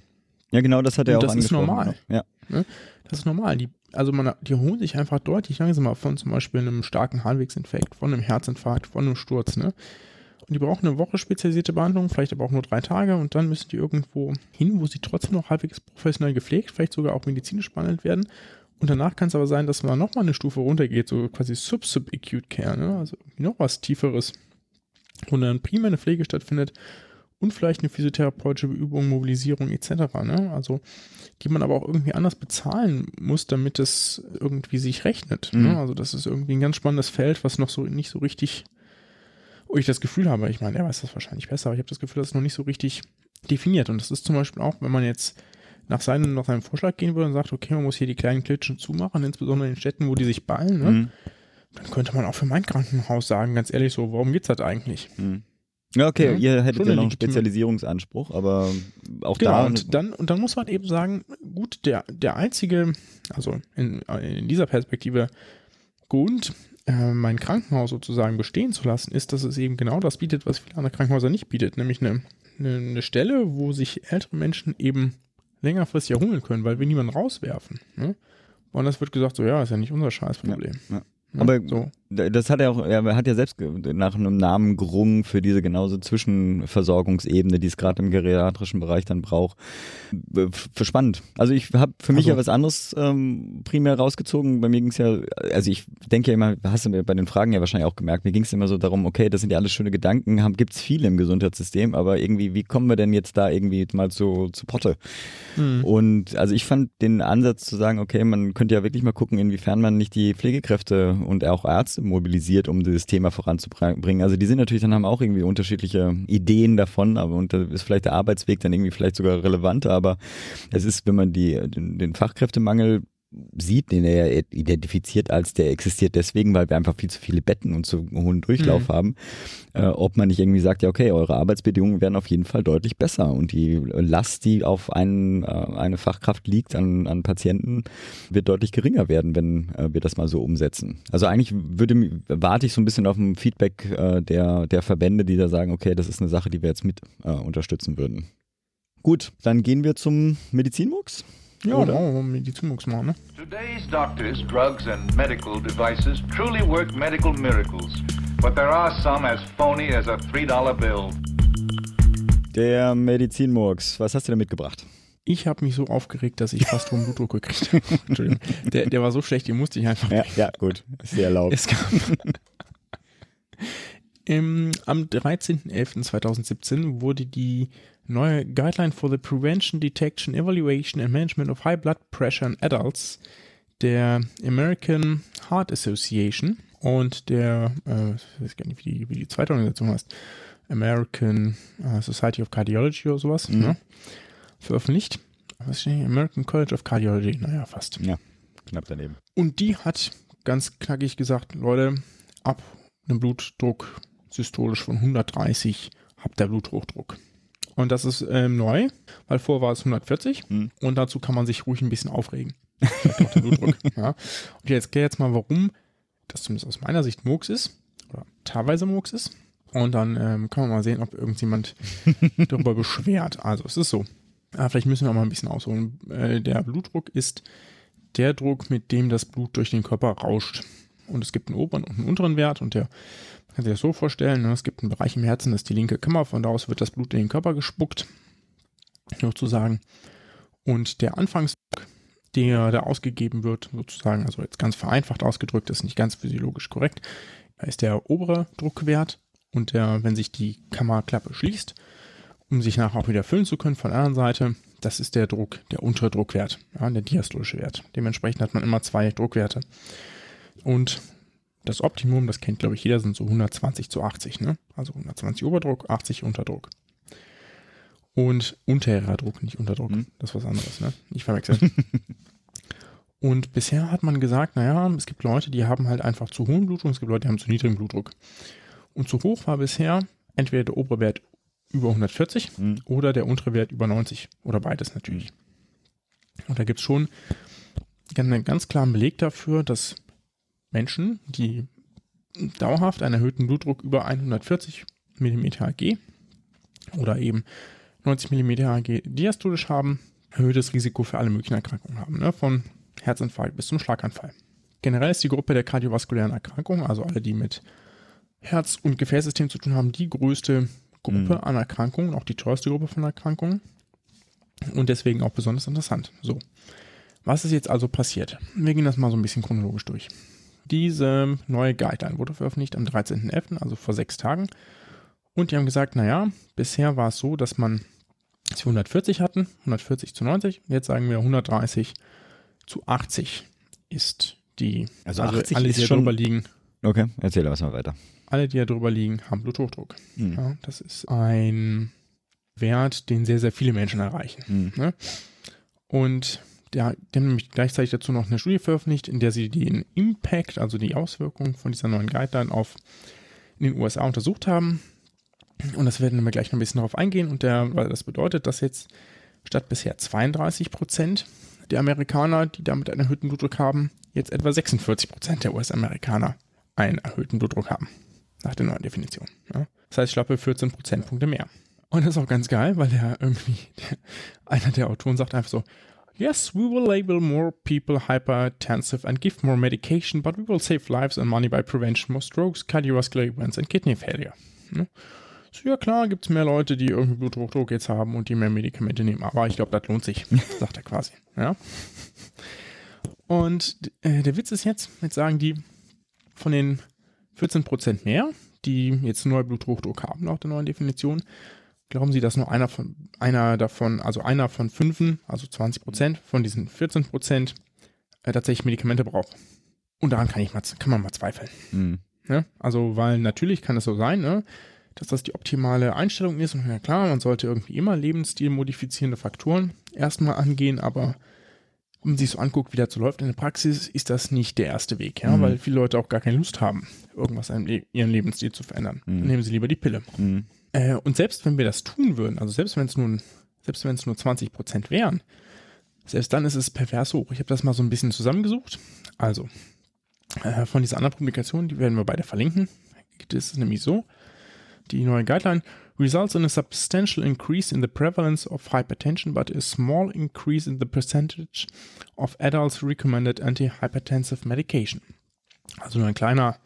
ja genau das hat er und auch Das ist normal. Ja. Ne? Das ist normal. Die also man, die holen sich einfach deutlich langsamer von zum Beispiel einem starken Harnwegsinfekt, von einem Herzinfarkt, von einem Sturz, ne? Und die brauchen eine Woche spezialisierte Behandlung, vielleicht aber auch nur drei Tage und dann müssen die irgendwo hin, wo sie trotzdem noch halbwegs professionell gepflegt, vielleicht sogar auch medizinisch behandelt werden. Und danach kann es aber sein, dass man nochmal eine Stufe runtergeht, so quasi Sub-Sub-Acute Care, ne? also noch was Tieferes, wo dann prima eine Pflege stattfindet und vielleicht eine physiotherapeutische Übung, Mobilisierung etc. Ne? Also die man aber auch irgendwie anders bezahlen muss, damit es irgendwie sich rechnet. Ne? Mhm. Ne? Also das ist irgendwie ein ganz spannendes Feld, was noch so nicht so richtig, wo ich das Gefühl habe, ich meine, er weiß das wahrscheinlich besser, aber ich habe das Gefühl, das ist noch nicht so richtig definiert. Und das ist zum Beispiel auch, wenn man jetzt nach seinem, nach seinem Vorschlag gehen würde und sagt, okay, man muss hier die kleinen Klitschen zumachen, insbesondere in Städten, wo die sich ballen, ne? Mhm. dann könnte man auch für mein Krankenhaus sagen, ganz ehrlich so, warum geht's das eigentlich? Mhm. Ja, okay, ja, ihr hättet ja noch einen Spezialisierungsanspruch, aber auch genau, da. Und dann, und dann muss man eben sagen, gut, der, der einzige, also in, in dieser Perspektive, Grund, äh, mein Krankenhaus sozusagen bestehen zu lassen, ist, dass es eben genau das bietet, was viele andere Krankenhäuser nicht bietet, nämlich eine, eine, eine Stelle, wo sich ältere Menschen eben längerfristig erholen können, weil wir niemanden rauswerfen. Ne? Und das wird gesagt, so ja, ist ja nicht unser Scheißproblem. Ja, ja. Aber so. Das hat er auch, er hat ja selbst nach einem Namen gerungen für diese genauso Zwischenversorgungsebene, die es gerade im geriatrischen Bereich dann braucht. Für spannend. Also ich habe für mich also. ja was anderes ähm, primär rausgezogen. Bei mir ging es ja, also ich denke ja immer, hast du mir bei den Fragen ja wahrscheinlich auch gemerkt, mir ging es immer so darum, okay, das sind ja alles schöne Gedanken, gibt es viele im Gesundheitssystem, aber irgendwie, wie kommen wir denn jetzt da irgendwie mal zu, zu Potte? Mhm. Und also ich fand den Ansatz zu sagen, okay, man könnte ja wirklich mal gucken, inwiefern man nicht die Pflegekräfte und auch Ärzte mobilisiert, um dieses Thema voranzubringen. Also die sind natürlich dann haben auch irgendwie unterschiedliche Ideen davon, aber und da ist vielleicht der Arbeitsweg dann irgendwie vielleicht sogar relevanter, aber es ist, wenn man die, den, den Fachkräftemangel sieht, den er identifiziert als der existiert deswegen, weil wir einfach viel zu viele Betten und zu hohen Durchlauf mhm. haben, äh, ob man nicht irgendwie sagt, ja okay, eure Arbeitsbedingungen werden auf jeden Fall deutlich besser und die Last, die auf einen, äh, eine Fachkraft liegt an, an Patienten, wird deutlich geringer werden, wenn äh, wir das mal so umsetzen. Also eigentlich würde, warte ich so ein bisschen auf ein Feedback äh, der, der Verbände, die da sagen, okay, das ist eine Sache, die wir jetzt mit äh, unterstützen würden. Gut, dann gehen wir zum Medizinmux. Ja, Oder? no, Medizinmux machen, ne? Today's doctors, drugs and medical devices truly work medical miracles. But there are some as phony as a $3 bill. Der Medizinmurks, was hast du denn mitgebracht? Ich habe mich so aufgeregt, dass ich fast hohen Blutdruck gekriegt habe. Entschuldigung. Der, der war so schlecht, den musste ich einfach. Ja, ja gut. Sehr laut. Es gab Im, am 13.11.2017 wurde die neue Guideline for the Prevention, Detection, Evaluation and Management of High Blood Pressure in Adults der American Heart Association und der, äh, ich weiß gar nicht, wie die, wie die zweite Organisation heißt, American äh, Society of Cardiology oder sowas, mhm. ne? veröffentlicht. Was steht hier? American College of Cardiology, naja, fast. Ja, knapp daneben. Und die hat ganz knackig gesagt, Leute, ab einem Blutdruck systolisch von 130 habt ihr Bluthochdruck. Und das ist ähm, neu, weil vorher war es 140 mhm. und dazu kann man sich ruhig ein bisschen aufregen. ja. Und jetzt gehe jetzt mal, warum das zumindest aus meiner Sicht Murks ist oder teilweise Murks ist. Und dann ähm, kann man mal sehen, ob irgendjemand darüber beschwert. Also es ist so. Äh, vielleicht müssen wir mal ein bisschen ausholen. Äh, der Blutdruck ist der Druck, mit dem das Blut durch den Körper rauscht. Und es gibt einen oberen und einen unteren Wert und der kann sich das so vorstellen, ne? es gibt einen Bereich im Herzen, das ist die linke Kammer, von da aus wird das Blut in den Körper gespuckt, sozusagen. Und der Anfangsdruck, der da ausgegeben wird, sozusagen, also jetzt ganz vereinfacht ausgedrückt, ist nicht ganz physiologisch korrekt, ist der obere Druckwert und der, wenn sich die Kammerklappe schließt, um sich nachher auch wieder füllen zu können von der anderen Seite, das ist der Druck, der untere Druckwert, ja, der diastolische Wert. Dementsprechend hat man immer zwei Druckwerte. Und das Optimum, das kennt glaube ich jeder, sind so 120 zu 80, ne? Also 120 Oberdruck, 80 Unterdruck. Und unterer Druck, nicht Unterdruck. Mhm. Das ist was anderes, ne? Ich verwechsel. Und bisher hat man gesagt, naja, es gibt Leute, die haben halt einfach zu hohen Blutdruck, es gibt Leute, die haben zu niedrigen Blutdruck. Und zu hoch war bisher entweder der obere Wert über 140 mhm. oder der untere Wert über 90 oder beides natürlich. Und da gibt es schon einen ganz klaren Beleg dafür, dass Menschen, die dauerhaft einen erhöhten Blutdruck über 140 mm Hg oder eben 90 mm Hg diastolisch haben, erhöhtes Risiko für alle möglichen Erkrankungen haben, ne? von Herzinfarkt bis zum Schlaganfall. Generell ist die Gruppe der kardiovaskulären Erkrankungen, also alle, die mit Herz- und Gefäßsystem zu tun haben, die größte Gruppe mhm. an Erkrankungen, auch die teuerste Gruppe von Erkrankungen und deswegen auch besonders interessant. So, was ist jetzt also passiert? Wir gehen das mal so ein bisschen chronologisch durch. Diese neue Guideline wurde veröffentlicht am 13.11., also vor sechs Tagen. Und die haben gesagt, naja, bisher war es so, dass man dass wir 140 hatten, 140 zu 90. Jetzt sagen wir 130 zu 80 ist die. Also, also 80 alle, die schon, drüber liegen. Okay, erzähl was mal weiter. Alle, die da drüber liegen, haben Bluthochdruck. Mhm. Ja, das ist ein Wert, den sehr, sehr viele Menschen erreichen. Mhm. Ne? Und der, die haben nämlich gleichzeitig dazu noch eine Studie veröffentlicht, in der sie den Impact, also die Auswirkungen von dieser neuen Guideline auf in den USA untersucht haben. Und das werden wir gleich noch ein bisschen darauf eingehen. Und der, weil das bedeutet, dass jetzt statt bisher 32 Prozent der Amerikaner, die damit einen erhöhten Blutdruck haben, jetzt etwa 46 Prozent der US-Amerikaner einen erhöhten Blutdruck haben. Nach der neuen Definition. Ja. Das heißt, schlappe 14 Prozentpunkte mehr. Und das ist auch ganz geil, weil der irgendwie, der, einer der Autoren sagt einfach so, Yes, we will label more people hypertensive and give more medication, but we will save lives and money by prevention more strokes, cardiovascular events and kidney failure. Ja. So, ja klar, gibt es mehr Leute, die irgendwie Bluthochdruck jetzt haben und die mehr Medikamente nehmen, aber ich glaube, das lohnt sich, sagt er quasi. Ja. Und äh, der Witz ist jetzt, jetzt sagen die, von den 14% mehr, die jetzt neu Bluthochdruck haben, laut der neuen Definition, glauben sie, dass nur einer von einer davon, also einer von fünfen, also 20% von diesen 14% äh, tatsächlich Medikamente braucht. Und daran kann ich mal, kann man mal zweifeln. Mhm. Ja? Also, weil natürlich kann es so sein, ne? dass das die optimale Einstellung ist. Und ja klar, man sollte irgendwie immer lebensstilmodifizierende Faktoren erstmal angehen, aber wenn man sich so anguckt, wie das so läuft in der Praxis, ist das nicht der erste Weg, ja, mhm. weil viele Leute auch gar keine Lust haben, irgendwas in ihrem Lebensstil zu verändern. Mhm. Dann nehmen sie lieber die Pille. Mhm. Äh, und selbst wenn wir das tun würden, also selbst wenn es nun, selbst wenn es nur 20 Prozent wären, selbst dann ist es pervers hoch. Ich habe das mal so ein bisschen zusammengesucht. Also, äh, von dieser anderen Publikation, die werden wir beide verlinken, geht es nämlich so, die neue Guideline results in a substantial increase in the prevalence of hypertension, but a small increase in the percentage of adults recommended antihypertensive medication. Also nur ein kleiner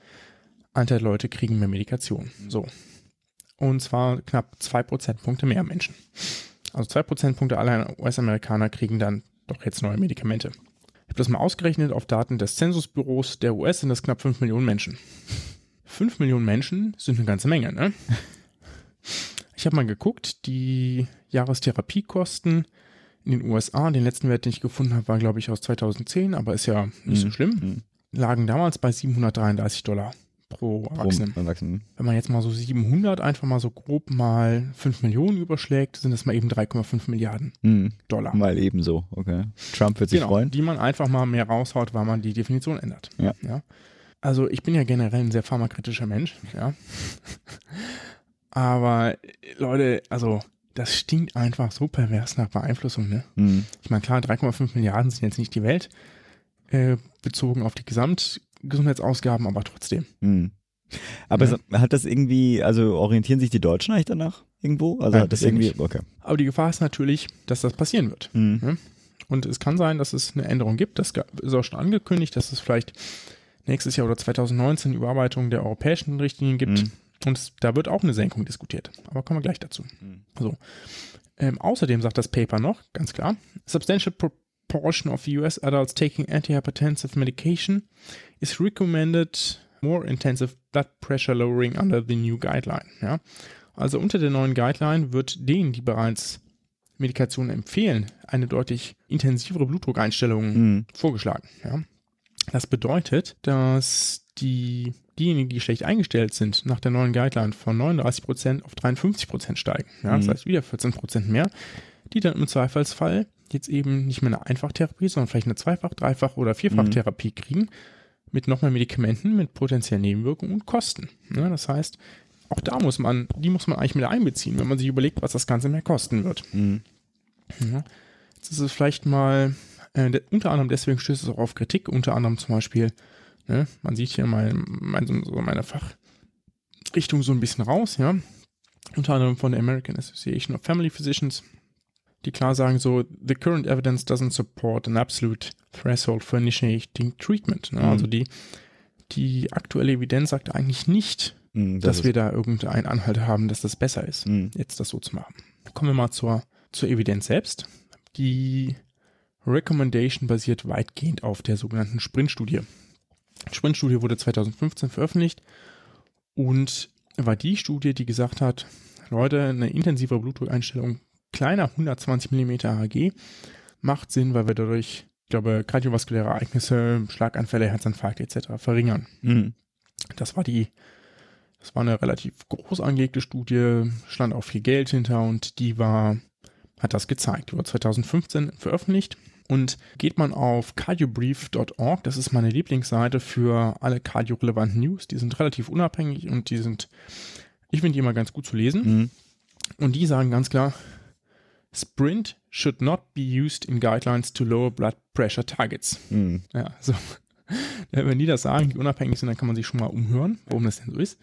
Anteil Leute kriegen mehr Medikation. So. Und zwar knapp zwei Prozentpunkte mehr Menschen. Also zwei Prozentpunkte aller US-Amerikaner kriegen dann doch jetzt neue Medikamente. Ich habe das mal ausgerechnet auf Daten des Zensusbüros der US sind das knapp 5 Millionen Menschen. 5 Millionen Menschen sind eine ganze Menge, ne? Ich habe mal geguckt, die Jahrestherapiekosten in den USA, den letzten Wert, den ich gefunden habe, war, glaube ich, aus 2010, aber ist ja nicht mhm. so schlimm, mhm. lagen damals bei 733 Dollar pro Erwachsenen. Erwachsenen. Wenn man jetzt mal so 700 einfach mal so grob mal 5 Millionen überschlägt, sind das mal eben 3,5 Milliarden mhm. Dollar. Mal ebenso, okay. Trump wird sich genau, freuen. Die man einfach mal mehr raushaut, weil man die Definition ändert. Ja. ja. Also ich bin ja generell ein sehr pharmakritischer Mensch, ja. Aber Leute, also das stinkt einfach so pervers nach Beeinflussung, ne? Mhm. Ich meine, klar, 3,5 Milliarden sind jetzt nicht die Welt, äh, bezogen auf die Gesamtgesundheitsausgaben, aber trotzdem. Mhm. Aber ja. hat das irgendwie, also orientieren sich die Deutschen eigentlich danach irgendwo? Also ja, hat das irgendwie, okay. Aber die Gefahr ist natürlich, dass das passieren wird. Mhm. Und es kann sein, dass es eine Änderung gibt. Das ist auch schon angekündigt, dass es vielleicht nächstes Jahr oder 2019 Überarbeitung der europäischen Richtlinien gibt. Mhm. Und es, da wird auch eine Senkung diskutiert. Aber kommen wir gleich dazu. Mhm. So. Ähm, außerdem sagt das Paper noch, ganz klar, substantial proportion of US adults taking antihypertensive medication is recommended more intensive blood pressure lowering under the new guideline. Ja? Also unter der neuen Guideline wird denen, die bereits Medikationen empfehlen, eine deutlich intensivere Blutdruckeinstellung mhm. vorgeschlagen. Ja? Das bedeutet, dass die, diejenigen, die schlecht eingestellt sind, nach der neuen Guideline von 39% auf 53% steigen. Ja, das mhm. heißt wieder 14% mehr, die dann im Zweifelsfall jetzt eben nicht mehr eine Einfachtherapie, sondern vielleicht eine Zweifach-, Dreifach- oder Vierfachtherapie mhm. kriegen mit noch mehr Medikamenten, mit potenziellen Nebenwirkungen und Kosten. Ja, das heißt, auch da muss man, die muss man eigentlich mit einbeziehen, wenn man sich überlegt, was das Ganze mehr kosten wird. Mhm. Ja, jetzt ist es vielleicht mal äh, unter anderem deswegen stößt es auch auf Kritik, unter anderem zum Beispiel, ne, man sieht hier mein, mein, so meine Fachrichtung so ein bisschen raus, ja. Unter anderem von der American Association of Family Physicians, die klar sagen so, the current evidence doesn't support an absolute threshold for initiating treatment. Ne? Mhm. Also die, die aktuelle Evidenz sagt eigentlich nicht, mhm, das dass wir da irgendeinen Anhalt haben, dass das besser ist, mhm. jetzt das so zu machen. Kommen wir mal zur, zur Evidenz selbst. Die Recommendation basiert weitgehend auf der sogenannten Sprint-Studie. Die Sprint-Studie wurde 2015 veröffentlicht und war die Studie, die gesagt hat, Leute, eine intensive Blutdruckeinstellung kleiner 120 mm Hg macht Sinn, weil wir dadurch, ich glaube, kardiovaskuläre Ereignisse, Schlaganfälle, Herzinfarkt etc. verringern. Mhm. Das war die, das war eine relativ groß angelegte Studie, stand auch viel Geld hinter und die war, hat das gezeigt. Die wurde 2015 veröffentlicht. Und geht man auf cardiobrief.org, das ist meine Lieblingsseite für alle cardiorelevanten News, die sind relativ unabhängig und die sind, ich finde die immer ganz gut zu lesen. Mhm. Und die sagen ganz klar, Sprint should not be used in guidelines to lower blood pressure targets. Mhm. Ja, so. Wenn die das sagen, die unabhängig sind, dann kann man sich schon mal umhören, warum das denn so ist.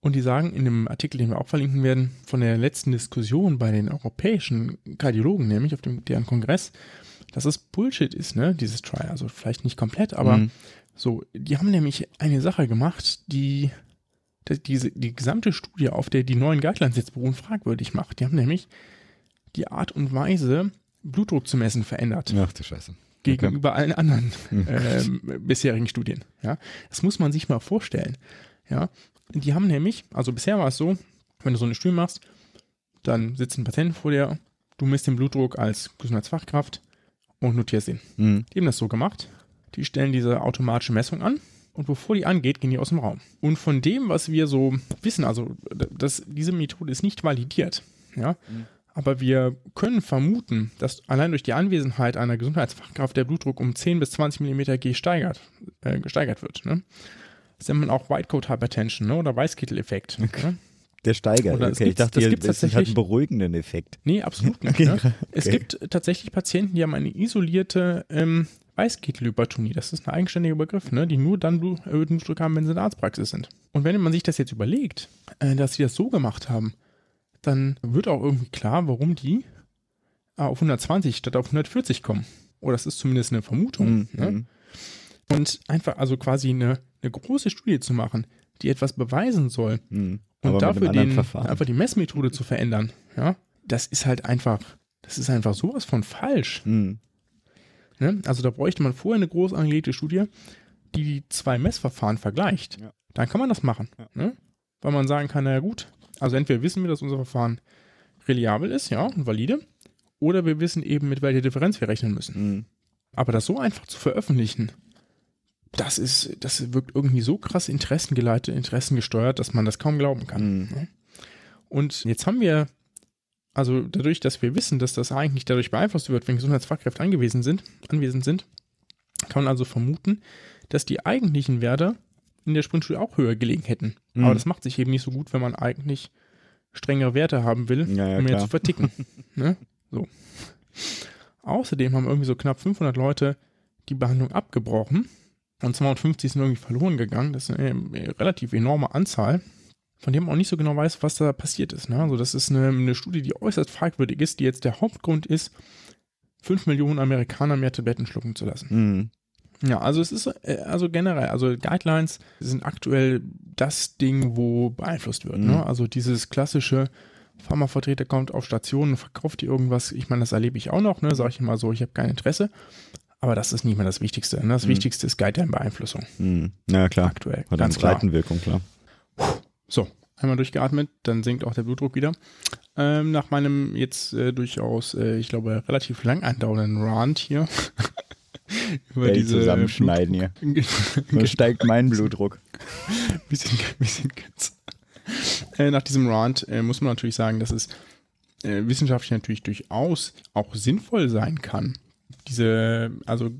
Und die sagen in dem Artikel, den wir auch verlinken werden, von der letzten Diskussion bei den europäischen Kardiologen, nämlich auf dem, deren Kongress, dass es Bullshit ist, ne, dieses Trial. Also vielleicht nicht komplett, aber mhm. so, die haben nämlich eine Sache gemacht, die, die diese, die gesamte Studie, auf der die neuen Guidelines jetzt beruhen, fragwürdig macht. Die haben nämlich die Art und Weise, Blutdruck zu messen, verändert. Ach du Scheiße. Gegenüber okay. allen anderen äh, bisherigen Studien. Ja, das muss man sich mal vorstellen. Ja, die haben nämlich, also bisher war es so, wenn du so eine Studie machst, dann sitzt ein Patient vor dir, du misst den Blutdruck als Gesundheitsfachkraft und notierst ihn. Mhm. Die haben das so gemacht. Die stellen diese automatische Messung an und bevor die angeht, gehen die aus dem Raum. Und von dem, was wir so wissen, also das, diese Methode ist nicht validiert. Ja, mhm. Aber wir können vermuten, dass allein durch die Anwesenheit einer Gesundheitsfachkraft der Blutdruck um 10 bis 20 mm gesteigert, äh, gesteigert wird. Ne? Das nennt man auch White Coat Hypertension ne? oder Weißkittel-Effekt. Ne? Der steigert. Oder okay, ich dachte, das, das, das hat einen beruhigenden Effekt. Nee, absolut nicht. Okay. Ne? Okay. Es gibt tatsächlich Patienten, die haben eine isolierte ähm, Weißkittelhypertonie. Das ist ein eigenständiger Begriff, ne? die nur dann erhöhten Blutdruck haben, wenn sie in der Arztpraxis sind. Und wenn man sich das jetzt überlegt, äh, dass sie das so gemacht haben, dann wird auch irgendwie klar, warum die auf 120 statt auf 140 kommen. Oder das ist zumindest eine Vermutung. Mhm. Ne? Und einfach also quasi eine, eine große Studie zu machen, die etwas beweisen soll mhm. und dafür den, einfach die Messmethode zu verändern, ja, das ist halt einfach, das ist einfach sowas von falsch. Mhm. Ne? Also da bräuchte man vorher eine groß angelegte Studie, die die zwei Messverfahren vergleicht. Ja. Dann kann man das machen. Ja. Ne? Weil man sagen kann, naja gut, also entweder wissen wir, dass unser Verfahren reliabel ist, ja, und valide, oder wir wissen eben, mit welcher Differenz wir rechnen müssen. Mhm. Aber das so einfach zu veröffentlichen, das ist, das wirkt irgendwie so krass interessengeleitet, interessengesteuert, dass man das kaum glauben kann. Mhm. Und jetzt haben wir, also dadurch, dass wir wissen, dass das eigentlich dadurch beeinflusst wird, wenn Gesundheitsfachkräfte angewiesen sind, anwesend sind, kann man also vermuten, dass die eigentlichen Werte in der Sprintstudie auch höher gelegen hätten. Mhm. Aber das macht sich eben nicht so gut, wenn man eigentlich strengere Werte haben will, ja, ja, um mehr zu verticken. ne? So. Außerdem haben irgendwie so knapp 500 Leute die Behandlung abgebrochen und 250 sind irgendwie verloren gegangen. Das ist eine relativ enorme Anzahl, von dem man auch nicht so genau weiß, was da passiert ist. Ne? Also das ist eine, eine Studie, die äußerst fragwürdig ist, die jetzt der Hauptgrund ist, 5 Millionen Amerikaner mehr Tabletten schlucken zu lassen. Mhm. Ja, also es ist äh, also generell, also Guidelines sind aktuell das Ding, wo beeinflusst wird. Ne? Mhm. Ne? Also dieses klassische Pharmavertreter kommt auf Stationen, verkauft die irgendwas. Ich meine, das erlebe ich auch noch, ne? Sage ich immer so, ich habe kein Interesse. Aber das ist nicht mehr das Wichtigste. Ne? Das mhm. Wichtigste ist Guideline-Beeinflussung. Mhm. Ja, klar. Aktuell. Hat eine Seitenwirkung, klar. So, einmal durchgeatmet, dann sinkt auch der Blutdruck wieder. Ähm, nach meinem jetzt äh, durchaus, äh, ich glaube, relativ lang andauernden Rant hier über Welt diese zusammenschneiden hier. So steigt mein Blutdruck. bisschen, bisschen äh, Nach diesem Rant äh, muss man natürlich sagen, dass es äh, wissenschaftlich natürlich durchaus auch sinnvoll sein kann, diese, also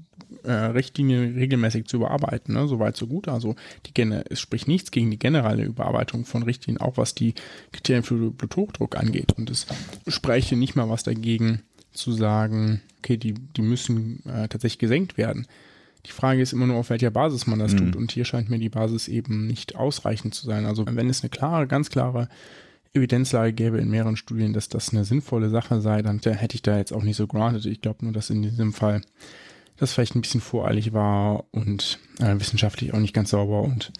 äh, Richtlinie regelmäßig zu überarbeiten, ne? soweit so gut. Also die es spricht nichts gegen die generelle Überarbeitung von Richtlinien, auch was die Kriterien für Bluthochdruck angeht. Und es spreche nicht mal was dagegen, zu sagen, okay, die, die müssen äh, tatsächlich gesenkt werden. Die Frage ist immer nur, auf welcher Basis man das mhm. tut. Und hier scheint mir die Basis eben nicht ausreichend zu sein. Also wenn es eine klare, ganz klare Evidenzlage gäbe in mehreren Studien, dass das eine sinnvolle Sache sei, dann hätte ich da jetzt auch nicht so granted. Ich glaube nur, dass in diesem Fall das vielleicht ein bisschen voreilig war und äh, wissenschaftlich auch nicht ganz sauber und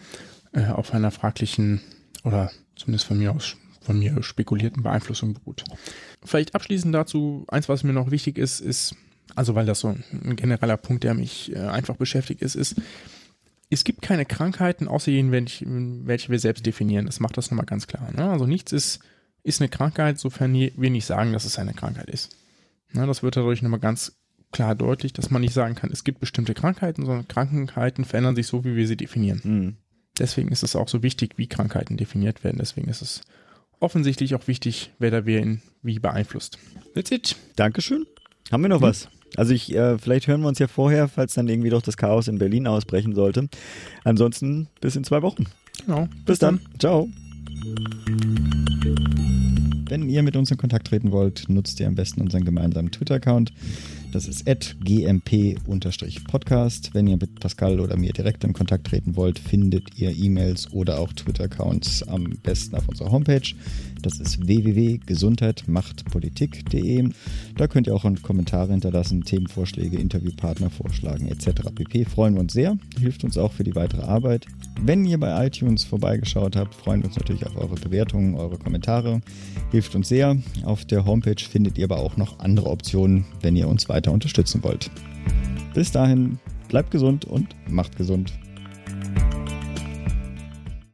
äh, auf einer fraglichen oder zumindest von mir aus von mir spekulierten Beeinflussung beruht. Vielleicht abschließend dazu, eins, was mir noch wichtig ist, ist, also weil das so ein genereller Punkt, der mich äh, einfach beschäftigt ist, ist, es gibt keine Krankheiten, außer jenen, welche, welche wir selbst definieren. Das macht das nochmal ganz klar. Ne? Also nichts ist, ist eine Krankheit, sofern wir nicht sagen, dass es eine Krankheit ist. Ne? Das wird dadurch nochmal ganz klar deutlich, dass man nicht sagen kann, es gibt bestimmte Krankheiten, sondern Krankheiten verändern sich so, wie wir sie definieren. Mhm. Deswegen ist es auch so wichtig, wie Krankheiten definiert werden. Deswegen ist es offensichtlich auch wichtig, wer da wen wie beeinflusst. That's it. Dankeschön. Haben wir noch hm. was? Also ich, äh, vielleicht hören wir uns ja vorher, falls dann irgendwie doch das Chaos in Berlin ausbrechen sollte. Ansonsten bis in zwei Wochen. Genau. Bis, bis dann. dann. Ciao. Wenn ihr mit uns in Kontakt treten wollt, nutzt ihr am besten unseren gemeinsamen Twitter-Account. Das ist gmp-podcast. Wenn ihr mit Pascal oder mir direkt in Kontakt treten wollt, findet ihr E-Mails oder auch Twitter-Accounts am besten auf unserer Homepage. Das ist www.gesundheitmachtpolitik.de. Da könnt ihr auch Kommentare hinterlassen, Themenvorschläge, Interviewpartner vorschlagen etc. pp. Freuen wir uns sehr, hilft uns auch für die weitere Arbeit. Wenn ihr bei iTunes vorbeigeschaut habt, freuen wir uns natürlich auf eure Bewertungen, eure Kommentare. Hilft uns sehr. Auf der Homepage findet ihr aber auch noch andere Optionen, wenn ihr uns weiter weiter unterstützen wollt. Bis dahin, bleibt gesund und macht gesund.